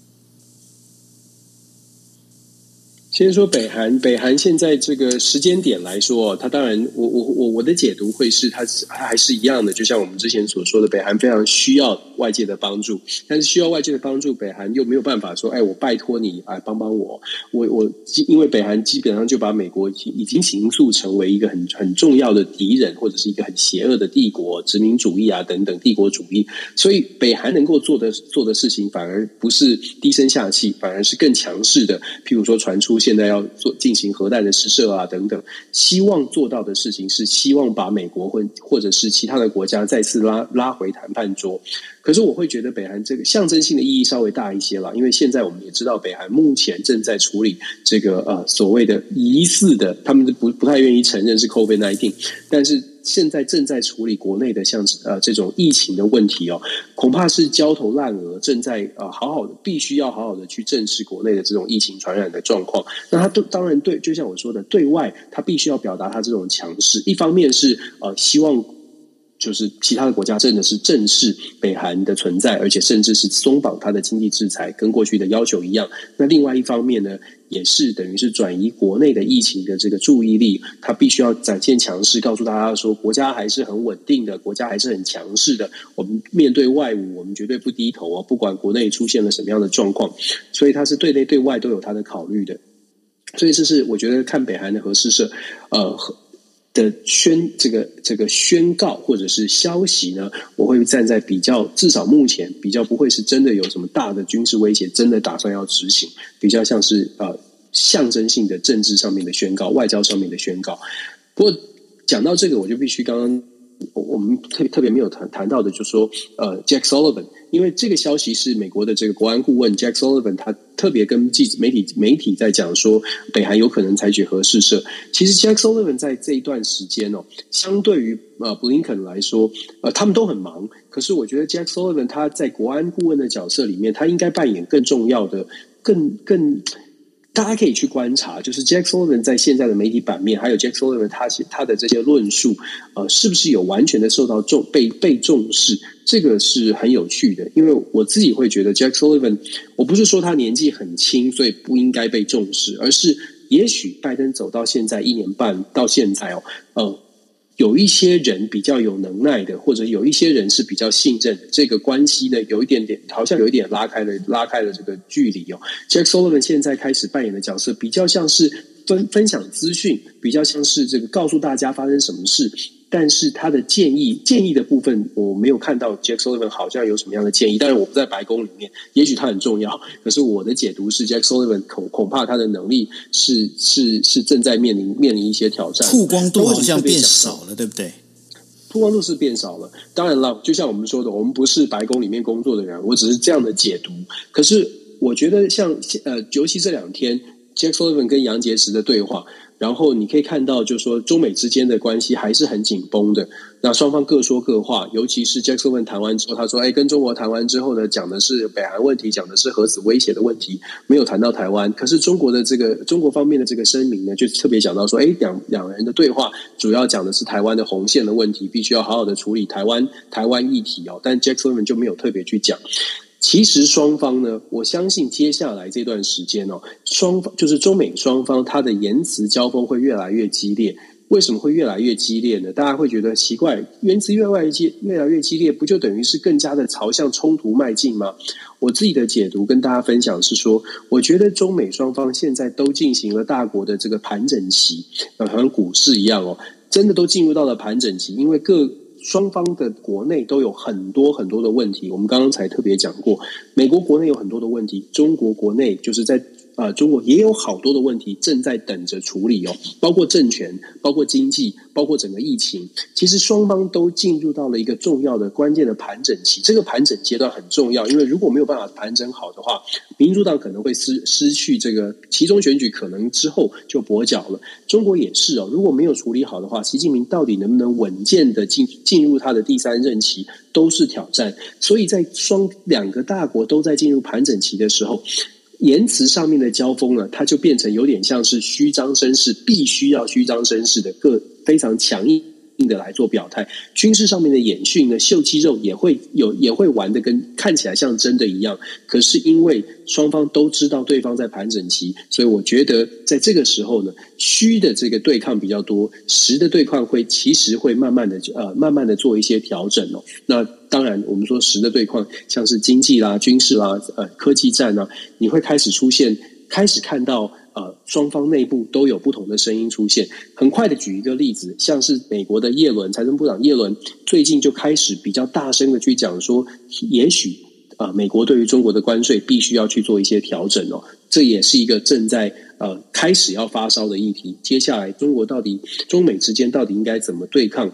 先说北韩，北韩现在这个时间点来说，它当然，我我我我的解读会是它，它还是一样的，就像我们之前所说的，北韩非常需要外界的帮助，但是需要外界的帮助，北韩又没有办法说，哎，我拜托你来帮帮我，我我因为北韩基本上就把美国已经形塑成为一个很很重要的敌人，或者是一个很邪恶的帝国、殖民主义啊等等帝国主义，所以北韩能够做的做的事情，反而不是低声下气，反而是更强势的，譬如说传出。现在要做进行核弹的试射啊，等等，希望做到的事情是希望把美国或或者是其他的国家再次拉拉回谈判桌。可是我会觉得北韩这个象征性的意义稍微大一些了，因为现在我们也知道北韩目前正在处理这个呃所谓的疑似的，他们不不太愿意承认是 COVID-19，但是。现在正在处理国内的像呃这种疫情的问题哦，恐怕是焦头烂额，正在呃好好的必须要好好的去正视国内的这种疫情传染的状况。那他都当然对，就像我说的，对外他必须要表达他这种强势，一方面是呃希望。就是其他的国家真的是正视北韩的存在，而且甚至是松绑它的经济制裁，跟过去的要求一样。那另外一方面呢，也是等于是转移国内的疫情的这个注意力，它必须要展现强势，告诉大家说国家还是很稳定的，国家还是很强势的。我们面对外务，我们绝对不低头啊，不管国内出现了什么样的状况。所以它是对内对外都有它的考虑的。所以这是我觉得看北韩的核试射，呃。的宣这个这个宣告或者是消息呢，我会站在比较至少目前比较不会是真的有什么大的军事威胁，真的打算要执行，比较像是呃象征性的政治上面的宣告，外交上面的宣告。不过讲到这个，我就必须刚刚。我们特别特别没有谈谈到的，就是说，呃，Jack Sullivan，因为这个消息是美国的这个国安顾问 Jack Sullivan，他特别跟记者媒体媒体在讲说，北韩有可能采取核试射。其实 Jack Sullivan 在这一段时间哦，相对于呃布林肯来说，呃，他们都很忙。可是我觉得 Jack Sullivan 他在国安顾问的角色里面，他应该扮演更重要的、更更。大家可以去观察，就是 Jack Sullivan 在现在的媒体版面，还有 Jack Sullivan 他他的这些论述，呃，是不是有完全的受到重被被重视？这个是很有趣的，因为我自己会觉得 Jack Sullivan，我不是说他年纪很轻，所以不应该被重视，而是也许拜登走到现在一年半到现在哦，呃。有一些人比较有能耐的，或者有一些人是比较信任，这个关系呢，有一点点，好像有一点拉开了，拉开了这个距离哦。Jack Sullivan 现在开始扮演的角色，比较像是分分享资讯，比较像是这个告诉大家发生什么事。但是他的建议建议的部分，我没有看到 Jack Sullivan 好像有什么样的建议。但是我不在白宫里面，也许他很重要。可是我的解读是，Jack Sullivan 恐恐怕他的能力是是是正在面临面临一些挑战。曝光度好像变少了，对不对？曝光度是变少了。当然了，就像我们说的，我们不是白宫里面工作的人，我只是这样的解读。可是我觉得像，像呃，尤其这两天 Jack Sullivan 跟杨洁篪的对话。然后你可以看到，就是说中美之间的关系还是很紧绷的。那双方各说各话，尤其是 Jack Sullivan 谈完之后，他说：“哎，跟中国谈完之后呢，讲的是北韩问题，讲的是核子威胁的问题，没有谈到台湾。可是中国的这个中国方面的这个声明呢，就特别讲到说，哎，两两人的对话主要讲的是台湾的红线的问题，必须要好好的处理台湾台湾议题哦。但 Jack Sullivan 就没有特别去讲。”其实双方呢，我相信接下来这段时间哦，双方就是中美双方，它的言辞交锋会越来越激烈。为什么会越来越激烈呢？大家会觉得奇怪，言辞越来越激越来越激烈，不就等于是更加的朝向冲突迈进吗？我自己的解读跟大家分享是说，我觉得中美双方现在都进行了大国的这个盘整期，好像股市一样哦，真的都进入到了盘整期，因为各。双方的国内都有很多很多的问题，我们刚刚才特别讲过，美国国内有很多的问题，中国国内就是在。啊、中国也有好多的问题正在等着处理哦，包括政权，包括经济，包括整个疫情。其实双方都进入到了一个重要的、关键的盘整期。这个盘整阶段很重要，因为如果没有办法盘整好的话，民主党可能会失失去这个其中选举，可能之后就跛脚了。中国也是哦，如果没有处理好的话，习近平到底能不能稳健的进进入他的第三任期，都是挑战。所以在双两个大国都在进入盘整期的时候。言辞上面的交锋呢，它就变成有点像是虚张声势，必须要虚张声势的个非常强硬硬的来做表态。军事上面的演训呢，秀肌肉也会有，也会玩得跟看起来像真的一样。可是因为双方都知道对方在盘整期，所以我觉得在这个时候呢，虚的这个对抗比较多，实的对抗会其实会慢慢的呃慢慢的做一些调整哦。那当然，我们说实的对抗，像是经济啦、军事啦、呃科技战啊，你会开始出现，开始看到。呃，双方内部都有不同的声音出现。很快的举一个例子，像是美国的叶伦财政部长叶伦最近就开始比较大声的去讲说，也许啊、美国对于中国的关税必须要去做一些调整哦。这也是一个正在呃开始要发烧的议题。接下来，中国到底中美之间到底应该怎么对抗，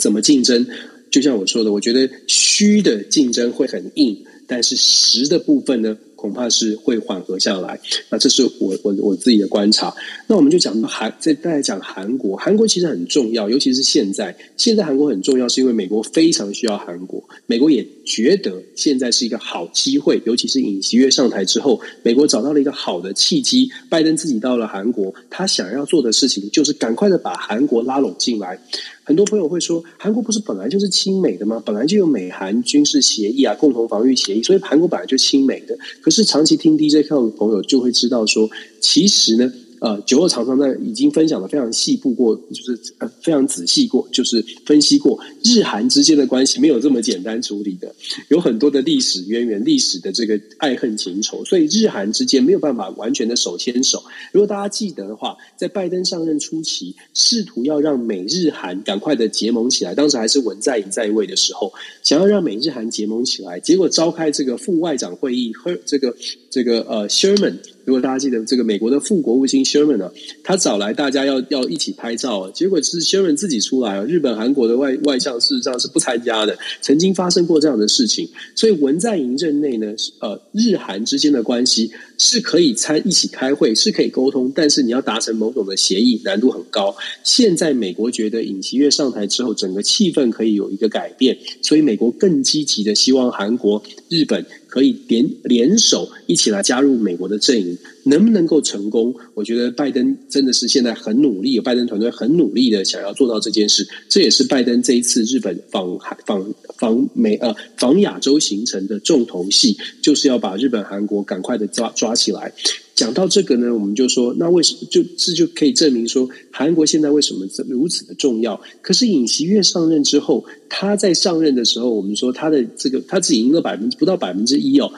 怎么竞争？就像我说的，我觉得虚的竞争会很硬，但是实的部分呢？恐怕是会缓和下来，那这是我我我自己的观察。那我们就讲韩，再再来讲韩国，韩国其实很重要，尤其是现在。现在韩国很重要，是因为美国非常需要韩国，美国也觉得现在是一个好机会，尤其是尹锡悦上台之后，美国找到了一个好的契机。拜登自己到了韩国，他想要做的事情就是赶快的把韩国拉拢进来。很多朋友会说，韩国不是本来就是亲美的吗？本来就有美韩军事协议啊，共同防御协议，所以韩国本来就亲美的。可是长期听 D J K 的朋友就会知道说，其实呢。呃，九二常常在已经分享的非常细部过，就是呃非常仔细过，就是分析过日韩之间的关系没有这么简单处理的，有很多的历史渊源、历史的这个爱恨情仇，所以日韩之间没有办法完全的手牵手。如果大家记得的话，在拜登上任初期，试图要让美日韩赶快的结盟起来，当时还是文在寅在位的时候，想要让美日韩结盟起来，结果召开这个副外长会议和这个这个呃 Sherman。如果大家记得这个美国的副国务卿 Sherman 呢，他找来大家要要一起拍照，结果是 Sherman 自己出来，日本、韩国的外外相事实上是不参加的。曾经发生过这样的事情，所以文在寅任内呢，呃，日韩之间的关系是可以参一起开会，是可以沟通，但是你要达成某种的协议，难度很高。现在美国觉得尹锡悦上台之后，整个气氛可以有一个改变，所以美国更积极的希望韩国、日本。可以联联手一起来加入美国的阵营，能不能够成功？我觉得拜登真的是现在很努力，拜登团队很努力的想要做到这件事。这也是拜登这一次日本访韩访访美呃访亚洲行程的重头戏，就是要把日本、韩国赶快的抓抓抓起来。讲到这个呢，我们就说，那为什么就这就可以证明说，韩国现在为什么如此的重要？可是尹锡悦上任之后，他在上任的时候，我们说他的这个他只赢了百分之不到百分之一哦。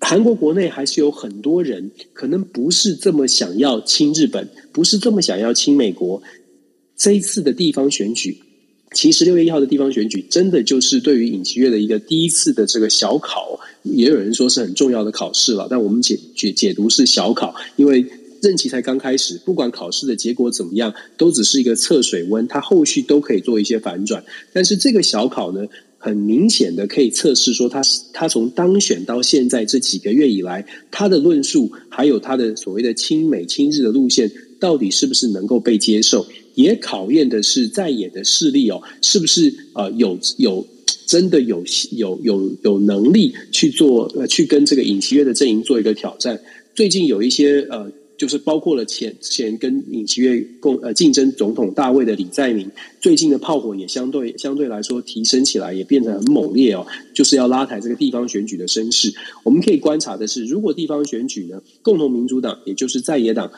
韩国国内还是有很多人可能不是这么想要亲日本，不是这么想要亲美国。这一次的地方选举。其实六月一号的地方选举，真的就是对于尹锡悦的一个第一次的这个小考，也有人说是很重要的考试了。但我们解解解读是小考，因为任期才刚开始，不管考试的结果怎么样，都只是一个测水温，它后续都可以做一些反转。但是这个小考呢，很明显的可以测试说他，他他从当选到现在这几个月以来，他的论述还有他的所谓的亲美亲日的路线，到底是不是能够被接受？也考验的是在野的势力哦，是不是呃有有真的有有有有能力去做呃去跟这个尹锡悦的阵营做一个挑战？最近有一些呃。就是包括了前前跟尹锡悦共呃竞争总统大位的李在明，最近的炮火也相对相对来说提升起来，也变得很猛烈哦。就是要拉抬这个地方选举的声势。我们可以观察的是，如果地方选举呢，共同民主党也就是在野党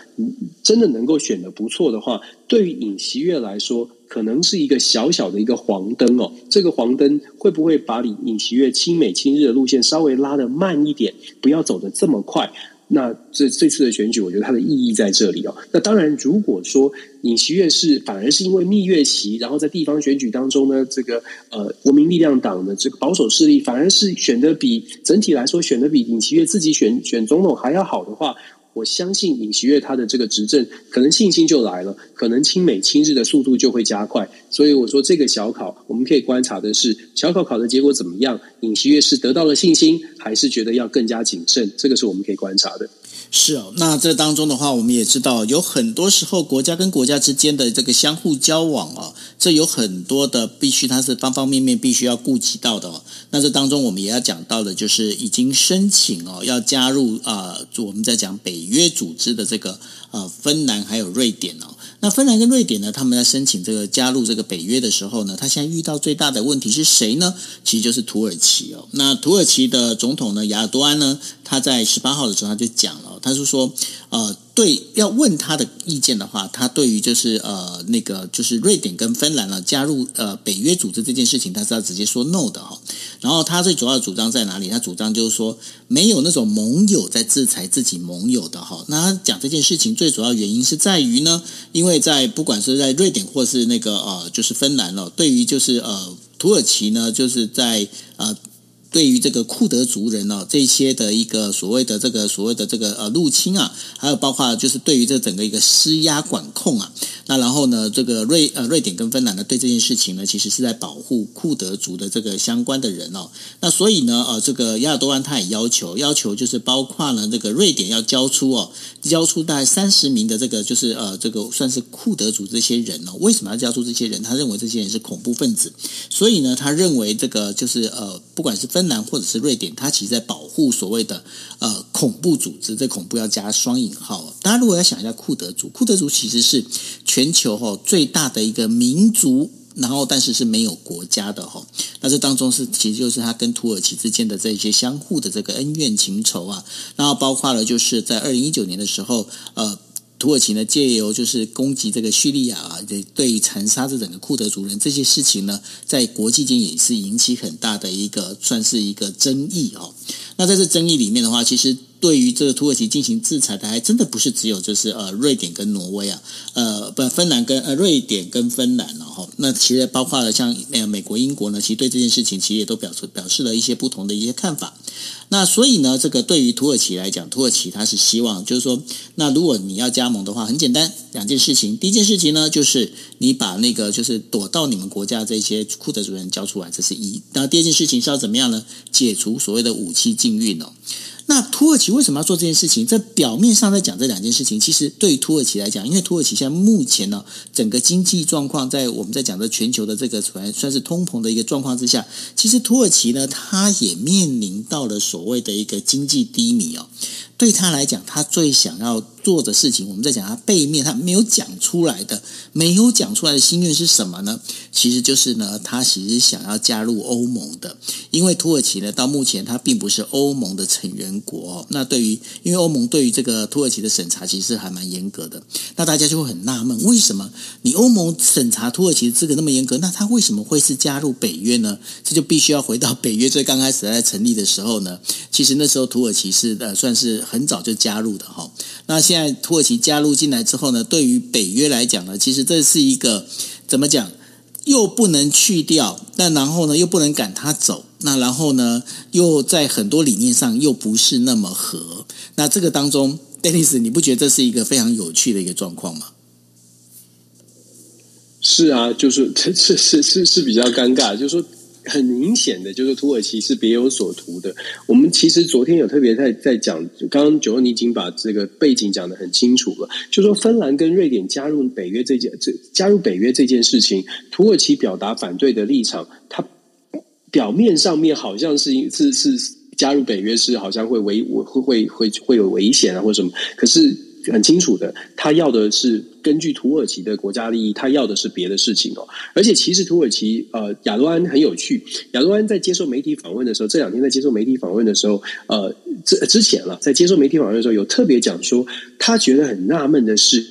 真的能够选得不错的话，对于尹锡悦来说，可能是一个小小的一个黄灯哦。这个黄灯会不会把李尹锡悦亲美亲日的路线稍微拉得慢一点，不要走得这么快？那这这次的选举，我觉得它的意义在这里哦。那当然，如果说尹锡悦是反而是因为蜜月期，然后在地方选举当中呢，这个呃国民力量党的这个保守势力反而是选的比整体来说选的比尹锡悦自己选选总统还要好的话。我相信尹锡悦他的这个执政可能信心就来了，可能亲美亲日的速度就会加快。所以我说这个小考，我们可以观察的是小考考的结果怎么样？尹锡悦是得到了信心，还是觉得要更加谨慎？这个是我们可以观察的。是哦，那这当中的话，我们也知道，有很多时候国家跟国家之间的这个相互交往哦，这有很多的必须，它是方方面面必须要顾及到的哦。那这当中我们也要讲到的，就是已经申请哦要加入啊，我们在讲北约组织的这个呃芬兰还有瑞典哦。那芬兰跟瑞典呢，他们在申请这个加入这个北约的时候呢，他现在遇到最大的问题是谁呢？其实就是土耳其哦。那土耳其的总统呢，亚尔多安呢，他在十八号的时候他就讲了，他是说，呃。对，要问他的意见的话，他对于就是呃那个就是瑞典跟芬兰呢加入呃北约组织这件事情，他是要直接说 no 的哈。然后他最主要的主张在哪里？他主张就是说没有那种盟友在制裁自己盟友的哈。那他讲这件事情最主要原因是在于呢，因为在不管是在瑞典或是那个呃就是芬兰了，对于就是呃土耳其呢，就是在呃。对于这个库德族人呢，这些的一个所谓的这个所谓的这个呃入侵啊，还有包括就是对于这整个一个施压管控啊，那然后呢，这个瑞呃瑞典跟芬兰呢，对这件事情呢，其实是在保护库德族的这个相关的人哦。那所以呢，呃，这个亚尔多安他也要求要求就是包括呢，这个瑞典要交出哦，交出大概三十名的这个就是呃这个算是库德族这些人哦。为什么要交出这些人？他认为这些人是恐怖分子，所以呢，他认为这个就是呃，不管是芬。芬兰或者是瑞典，它其实在保护所谓的呃恐怖组织，这恐怖要加双引号。大家如果要想一下库德族，库德族其实是全球哈最大的一个民族，然后但是是没有国家的哈。那这当中是其实就是他跟土耳其之间的这些相互的这个恩怨情仇啊，然后包括了就是在二零一九年的时候，呃。土耳其呢，借由就是攻击这个叙利亚啊，对对残杀这整个库德族人这些事情呢，在国际间也是引起很大的一个算是一个争议哦。那在这争议里面的话，其实。对于这个土耳其进行制裁的，还真的不是只有就是呃瑞典跟挪威啊，呃不芬兰跟呃瑞典跟芬兰然后那其实包括了像呃美国英国呢，其实对这件事情其实也都表示表示了一些不同的一些看法。那所以呢，这个对于土耳其来讲，土耳其他是希望就是说，那如果你要加盟的话，很简单两件事情。第一件事情呢，就是你把那个就是躲到你们国家这些库德族人交出来，这是一。那第二件事情是要怎么样呢？解除所谓的武器禁运哦。那土耳其为什么要做这件事情？在表面上在讲这两件事情，其实对于土耳其来讲，因为土耳其现在目前呢，整个经济状况在我们在讲的全球的这个算算是通膨的一个状况之下，其实土耳其呢，它也面临到了所谓的一个经济低迷哦。对他来讲，他最想要做的事情，我们在讲他背面，他没有讲出来的，没有讲出来的心愿是什么呢？其实就是呢，他其实想要加入欧盟的，因为土耳其呢，到目前它并不是欧盟的成员国。那对于，因为欧盟对于这个土耳其的审查其实还蛮严格的，那大家就会很纳闷，为什么你欧盟审查土耳其的资格那么严格？那他为什么会是加入北约呢？这就必须要回到北约最刚开始在成立的时候呢，其实那时候土耳其是呃算是。很早就加入的哈，那现在土耳其加入进来之后呢，对于北约来讲呢，其实这是一个怎么讲，又不能去掉，但然后呢又不能赶他走，那然后呢又在很多理念上又不是那么合，那这个当中，Dennis，你不觉得这是一个非常有趣的一个状况吗？是啊，就是这 *laughs* 是是是是比较尴尬，就是说。很明显的，就是土耳其是别有所图的。我们其实昨天有特别在在讲，刚刚九欧你已经把这个背景讲得很清楚了。就说芬兰跟瑞典加入北约这件，这加入北约这件事情，土耳其表达反对的立场，它表面上面好像是是是加入北约是好像会危会会会会有危险啊或什么，可是。很清楚的，他要的是根据土耳其的国家利益，他要的是别的事情哦。而且，其实土耳其呃，亚多安很有趣。亚多安在接受媒体访问的时候，这两天在接受媒体访问的时候，呃，之之前了，在接受媒体访问的时候，有特别讲说，他觉得很纳闷的是，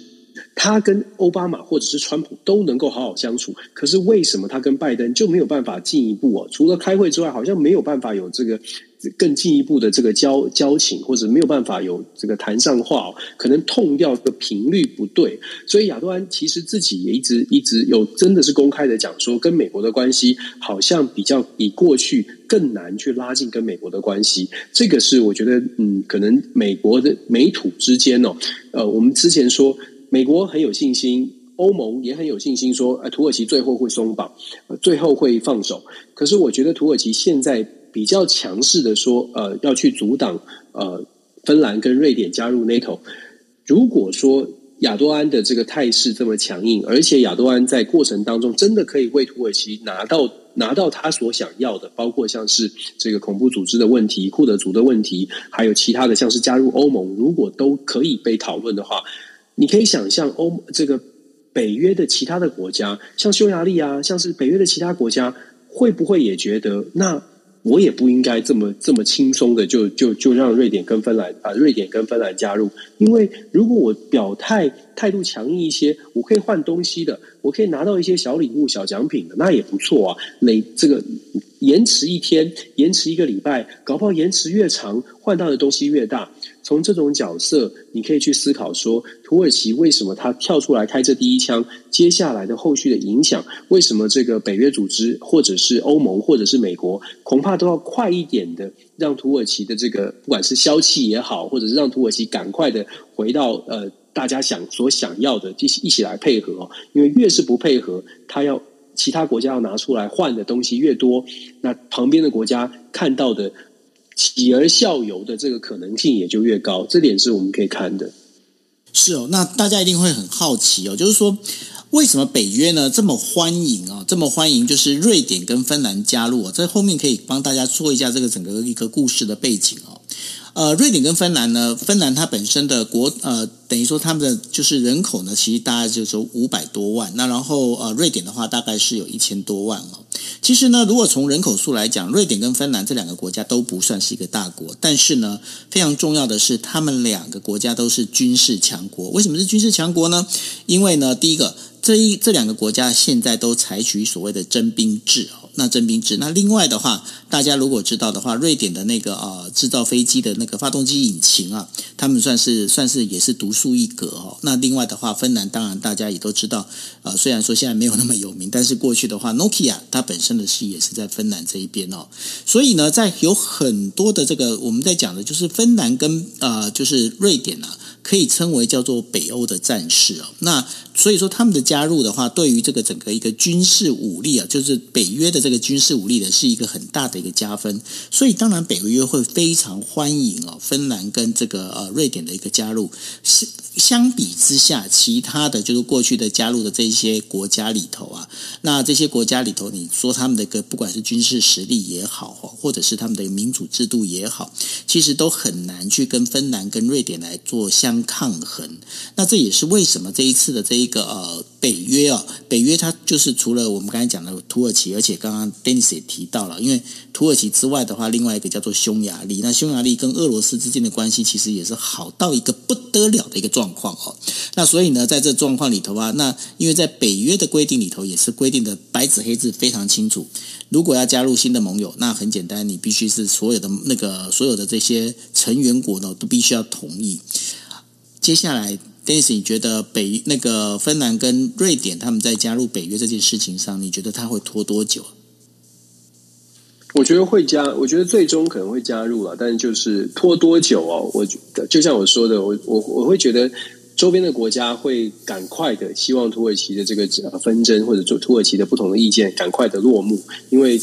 他跟奥巴马或者是川普都能够好好相处，可是为什么他跟拜登就没有办法进一步哦？除了开会之外，好像没有办法有这个。更进一步的这个交交情，或者没有办法有这个谈上话，可能痛掉的频率不对，所以亚多安其实自己也一直一直有真的是公开的讲说，跟美国的关系好像比较比过去更难去拉近跟美国的关系。这个是我觉得，嗯，可能美国的美土之间哦，呃，我们之前说美国很有信心，欧盟也很有信心说，呃，土耳其最后会松绑，呃，最后会放手。可是我觉得土耳其现在。比较强势的说，呃，要去阻挡呃芬兰跟瑞典加入 NATO。如果说亚多安的这个态势这么强硬，而且亚多安在过程当中真的可以为土耳其拿到拿到他所想要的，包括像是这个恐怖组织的问题、库德族的问题，还有其他的像是加入欧盟，如果都可以被讨论的话，你可以想象欧这个北约的其他的国家，像匈牙利啊，像是北约的其他国家，会不会也觉得那？我也不应该这么这么轻松的就就就让瑞典跟芬兰啊，瑞典跟芬兰加入，因为如果我表态态度强硬一些，我可以换东西的，我可以拿到一些小礼物、小奖品的，那也不错啊。累这个延迟一天，延迟一个礼拜，搞不好延迟越长，换到的东西越大。从这种角色，你可以去思考说，土耳其为什么他跳出来开这第一枪？接下来的后续的影响，为什么这个北约组织，或者是欧盟，或者是美国，恐怕都要快一点的，让土耳其的这个不管是消气也好，或者是让土耳其赶快的回到呃大家想所想要的，一起一起来配合哦。因为越是不配合，他要其他国家要拿出来换的东西越多，那旁边的国家看到的。起而效尤的这个可能性也就越高，这点是我们可以看的。是哦，那大家一定会很好奇哦，就是说为什么北约呢这么欢迎啊、哦，这么欢迎就是瑞典跟芬兰加入哦，在后面可以帮大家说一下这个整个一个故事的背景哦。呃，瑞典跟芬兰呢，芬兰它本身的国呃，等于说他们的就是人口呢，其实大概就是说五百多万，那然后呃，瑞典的话大概是有一千多万哦。其实呢，如果从人口数来讲，瑞典跟芬兰这两个国家都不算是一个大国，但是呢，非常重要的是，他们两个国家都是军事强国。为什么是军事强国呢？因为呢，第一个，这一这两个国家现在都采取所谓的征兵制哦。那征兵制，那另外的话，大家如果知道的话，瑞典的那个呃制造飞机的那个发动机引擎啊，他们算是算是也是独树一格哦。那另外的话，芬兰当然大家也都知道，呃，虽然说现在没有那么有名，但是过去的话，Nokia 它本身的事业是在芬兰这一边哦。所以呢，在有很多的这个我们在讲的就是芬兰跟呃就是瑞典啊。可以称为叫做北欧的战士哦，那所以说他们的加入的话，对于这个整个一个军事武力啊，就是北约的这个军事武力的是一个很大的一个加分。所以当然北约会非常欢迎哦，芬兰跟这个呃瑞典的一个加入。相比之下，其他的就是过去的加入的这些国家里头啊，那这些国家里头，你说他们的个不管是军事实力也好，或者是他们的民主制度也好，其实都很难去跟芬兰跟瑞典来做相抗衡。那这也是为什么这一次的这一个呃北约啊，北约它就是除了我们刚才讲的土耳其，而且刚刚 Dennis 也提到了，因为土耳其之外的话，另外一个叫做匈牙利，那匈牙利跟俄罗斯之间的关系其实也是好到一个不得了的一个状。况哦，那所以呢，在这状况里头啊，那因为在北约的规定里头也是规定的白纸黑字非常清楚，如果要加入新的盟友，那很简单，你必须是所有的那个所有的这些成员国呢都必须要同意。接下来，Daisy，你觉得北那个芬兰跟瑞典他们在加入北约这件事情上，你觉得他会拖多久？我觉得会加，我觉得最终可能会加入了，但是就是拖多久哦？我觉得就像我说的，我我我会觉得周边的国家会赶快的希望土耳其的这个纷争或者说土耳其的不同的意见赶快的落幕，因为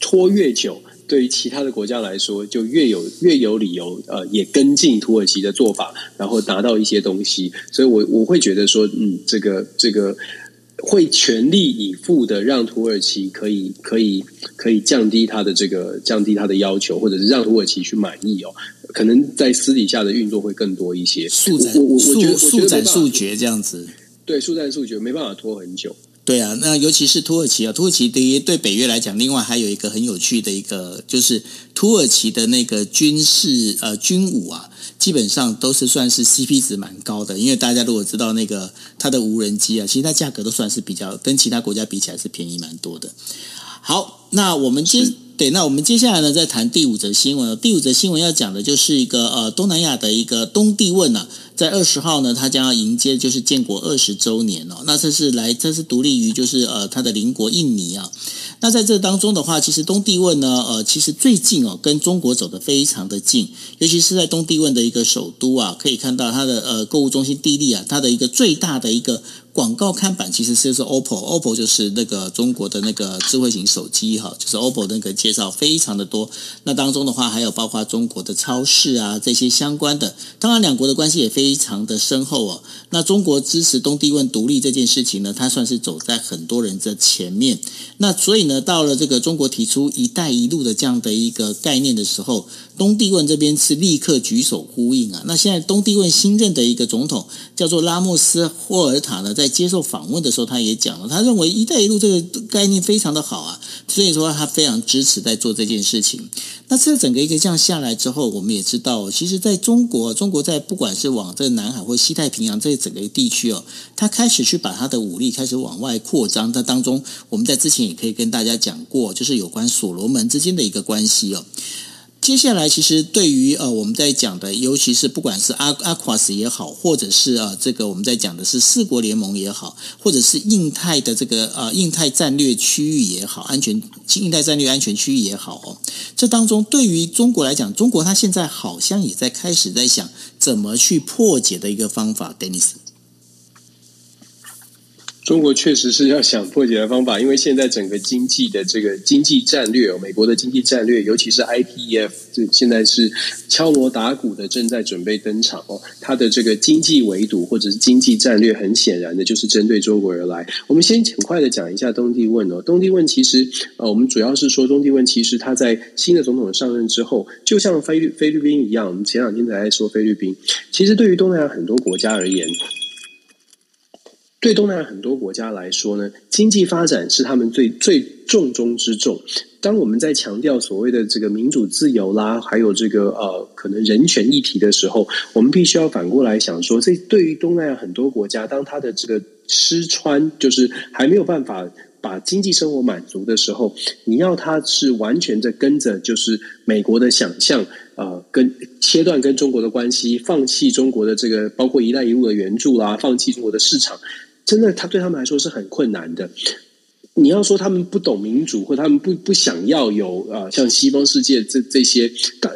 拖越久，对于其他的国家来说就越有越有理由呃也跟进土耳其的做法，然后达到一些东西，所以我我会觉得说，嗯，这个这个。会全力以赴的让土耳其可以可以可以降低他的这个降低他的要求，或者是让土耳其去满意哦。可能在私底下的运作会更多一些。速战速速战速决这样子，对，速战速决没办法拖很久。对啊，那尤其是土耳其啊，土耳其对于对北约来讲，另外还有一个很有趣的一个，就是土耳其的那个军事呃军武啊。基本上都是算是 CP 值蛮高的，因为大家如果知道那个它的无人机啊，其实它价格都算是比较跟其他国家比起来是便宜蛮多的。好，那我们接对，那我们接下来呢再谈第五则新闻。第五则新闻要讲的就是一个呃东南亚的一个东帝汶啊，在二十号呢，它将要迎接就是建国二十周年哦。那这是来这是独立于就是呃它的邻国印尼啊。那在这当中的话，其实东帝汶呢，呃，其实最近哦，跟中国走得非常的近，尤其是在东帝汶的一个首都啊，可以看到它的呃购物中心地利啊，它的一个最大的一个。广告看板其实是是 OPPO，OPPO 就是那个中国的那个智慧型手机哈，就是 OPPO 那个介绍非常的多。那当中的话，还有包括中国的超市啊这些相关的。当然，两国的关系也非常的深厚哦。那中国支持东帝汶独立这件事情呢，它算是走在很多人的前面。那所以呢，到了这个中国提出“一带一路”的这样的一个概念的时候，东帝汶这边是立刻举手呼应啊。那现在东帝汶新任的一个总统叫做拉莫斯霍尔塔呢，在接受访问的时候，他也讲了，他认为“一带一路”这个概念非常的好啊，所以说他非常支持在做这件事情。那这整个一个这样下来之后，我们也知道，其实在中国，中国在不管是往这个南海或西太平洋这整个地区哦，他开始去把他的武力开始往外扩张。它当中，我们在之前也可以跟大家讲过，就是有关所罗门之间的一个关系哦。接下来，其实对于呃，我们在讲的，尤其是不管是阿阿库斯也好，或者是呃，这个我们在讲的是四国联盟也好，或者是印太的这个呃印太战略区域也好，安全印太战略安全区域也好哦，这当中对于中国来讲，中国它现在好像也在开始在想怎么去破解的一个方法，Dennis。中国确实是要想破解的方法，因为现在整个经济的这个经济战略，美国的经济战略，尤其是 IPEF，这现在是敲锣打鼓的正在准备登场哦。它的这个经济围堵或者是经济战略，很显然的就是针对中国而来。我们先很快的讲一下东帝汶哦。东帝汶其实呃，我们主要是说东帝汶其实它在新的总统上任之后，就像菲律菲律宾一样，我们前两天才在说菲律宾，其实对于东南亚很多国家而言。对东南亚很多国家来说呢，经济发展是他们最最重中之重。当我们在强调所谓的这个民主自由啦，还有这个呃可能人权议题的时候，我们必须要反过来想说，这对于东南亚很多国家，当他的这个吃穿就是还没有办法把经济生活满足的时候，你要他是完全的跟着就是美国的想象，呃，跟切断跟中国的关系，放弃中国的这个包括“一带一路”的援助啦，放弃中国的市场。真的，他对他们来说是很困难的。你要说他们不懂民主，或他们不不想要有啊、呃，像西方世界这这些，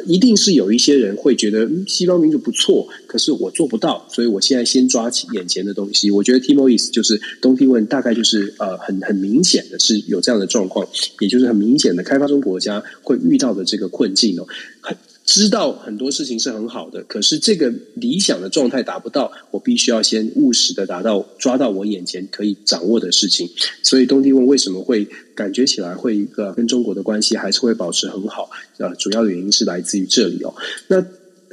一定是有一些人会觉得、嗯、西方民主不错，可是我做不到，所以我现在先抓起眼前的东西。我觉得 Timois 就是东帝汶，大概就是呃很很明显的是有这样的状况，也就是很明显的开发中国家会遇到的这个困境哦。很知道很多事情是很好的，可是这个理想的状态达不到，我必须要先务实的达到抓到我眼前可以掌握的事情。所以东帝汶为什么会感觉起来会一个跟中国的关系还是会保持很好？呃，主要的原因是来自于这里哦。那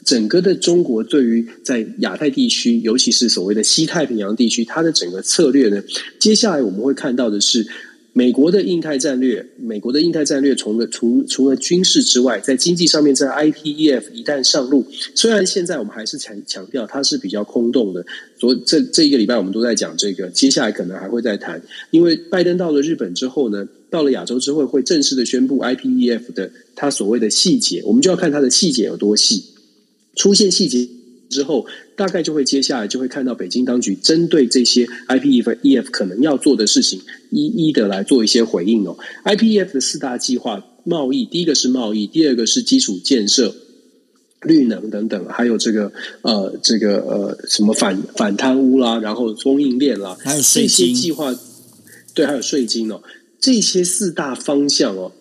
整个的中国对于在亚太地区，尤其是所谓的西太平洋地区，它的整个策略呢，接下来我们会看到的是。美国的印太战略，美国的印太战略除了除除了军事之外，在经济上面，在 IPEF 一旦上路，虽然现在我们还是强强调它是比较空洞的。昨这这一个礼拜我们都在讲这个，接下来可能还会再谈，因为拜登到了日本之后呢，到了亚洲之后会正式的宣布 IPEF 的它所谓的细节，我们就要看它的细节有多细，出现细节。之后，大概就会接下来就会看到北京当局针对这些 IPEF 可能要做的事情，一一的来做一些回应哦。IPEF 的四大计划，贸易第一个是贸易，第二个是基础建设、绿能等等，还有这个呃这个呃什么反反贪污啦，然后供应链啦，还有税金这些计划，对，还有税金哦，这些四大方向哦。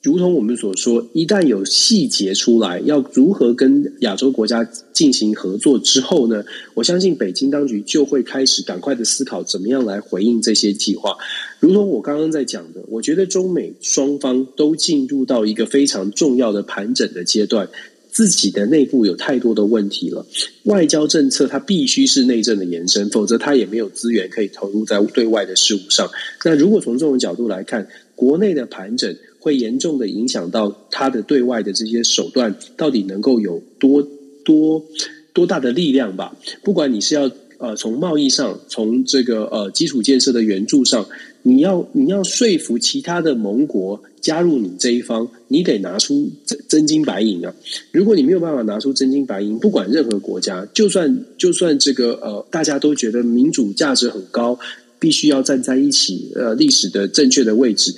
如同我们所说，一旦有细节出来，要如何跟亚洲国家进行合作之后呢？我相信北京当局就会开始赶快的思考，怎么样来回应这些计划。如同我刚刚在讲的，我觉得中美双方都进入到一个非常重要的盘整的阶段，自己的内部有太多的问题了。外交政策它必须是内政的延伸，否则它也没有资源可以投入在对外的事务上。那如果从这种角度来看，国内的盘整。会严重的影响到他的对外的这些手段，到底能够有多多多大的力量吧？不管你是要呃从贸易上，从这个呃基础建设的援助上，你要你要说服其他的盟国加入你这一方，你得拿出真真金白银啊！如果你没有办法拿出真金白银，不管任何国家，就算就算这个呃大家都觉得民主价值很高，必须要站在一起，呃历史的正确的位置。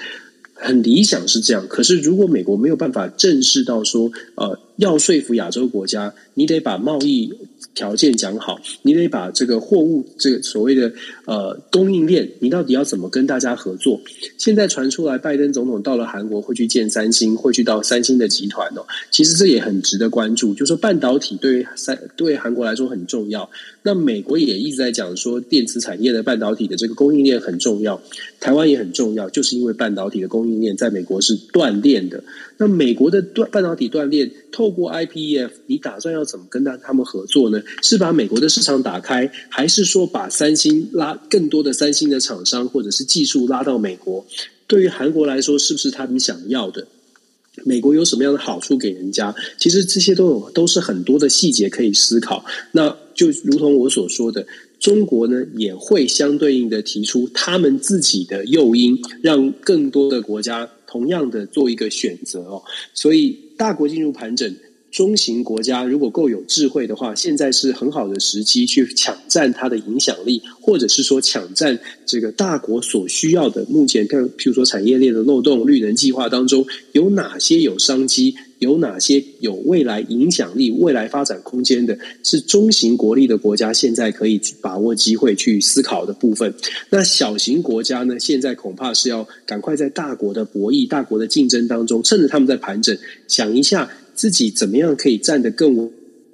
很理想是这样，可是如果美国没有办法正视到说，呃，要说服亚洲国家，你得把贸易条件讲好，你得把这个货物这个所谓的呃供应链，你到底要怎么跟大家合作？现在传出来，拜登总统到了韩国会去见三星，会去到三星的集团哦。其实这也很值得关注，就说半导体对于三对韩国来说很重要。那美国也一直在讲说，电子产业的半导体的这个供应链很重要，台湾也很重要，就是因为半导体的供应链在美国是断链的。那美国的断半导体断链，透过 IPEF，你打算要怎么跟他他们合作呢？是把美国的市场打开，还是说把三星拉更多的三星的厂商或者是技术拉到美国？对于韩国来说，是不是他们想要的？美国有什么样的好处给人家？其实这些都有，都是很多的细节可以思考。那就如同我所说的，中国呢也会相对应的提出他们自己的诱因，让更多的国家同样的做一个选择哦。所以大国进入盘整。中型国家如果够有智慧的话，现在是很好的时机去抢占它的影响力，或者是说抢占这个大国所需要的。目前看，譬如说产业链的漏洞、绿能计划当中有哪些有商机，有哪些有未来影响力、未来发展空间的，是中型国力的国家现在可以把握机会去思考的部分。那小型国家呢？现在恐怕是要赶快在大国的博弈、大国的竞争当中，趁着他们在盘整，想一下。自己怎么样可以站得更稳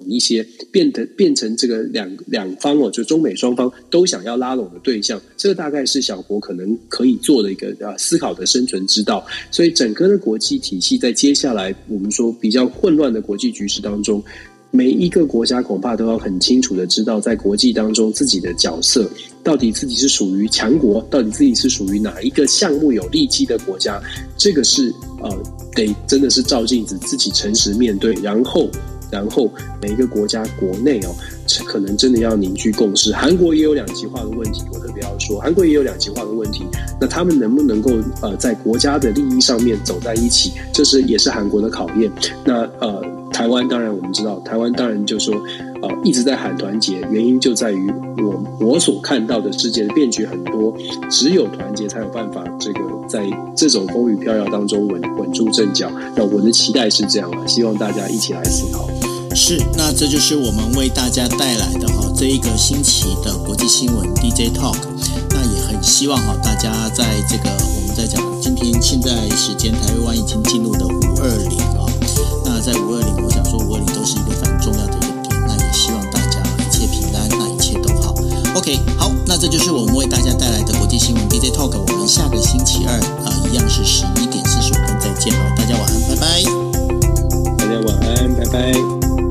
一些，变得变成这个两两方哦，就中美双方都想要拉拢的对象，这个大概是小国可能可以做的一个啊思考的生存之道。所以整个的国际体系在接下来我们说比较混乱的国际局势当中，每一个国家恐怕都要很清楚的知道，在国际当中自己的角色，到底自己是属于强国，到底自己是属于哪一个项目有利基的国家，这个是呃。得真的是照镜子，自己诚实面对，然后，然后每一个国家国内哦，可能真的要凝聚共识。韩国也有两极化的问题，我特别要说，韩国也有两极化的问题。那他们能不能够呃，在国家的利益上面走在一起，这是也是韩国的考验。那呃，台湾当然我们知道，台湾当然就说呃一直在喊团结，原因就在于我我所看到的世界的变局很多，只有团结才有办法这个。在这种风雨飘摇当中稳稳住阵脚，那我的期待是这样的，希望大家一起来思考。是，那这就是我们为大家带来的哈这一个星期的国际新闻 DJ Talk。那也很希望哈大家在这个我们在讲今天现在时间台湾已经进入的五二零啊，那在五二零，我想说五二零都是一个非常重要的一个，希望大家一切平安，那一切都好。OK，好，那这就是我们为大家带来的国际新闻 DJ Talk。我们下个星期二啊，一样是十一点四十五分再见喽，大家晚安，拜拜。大家晚安，拜拜。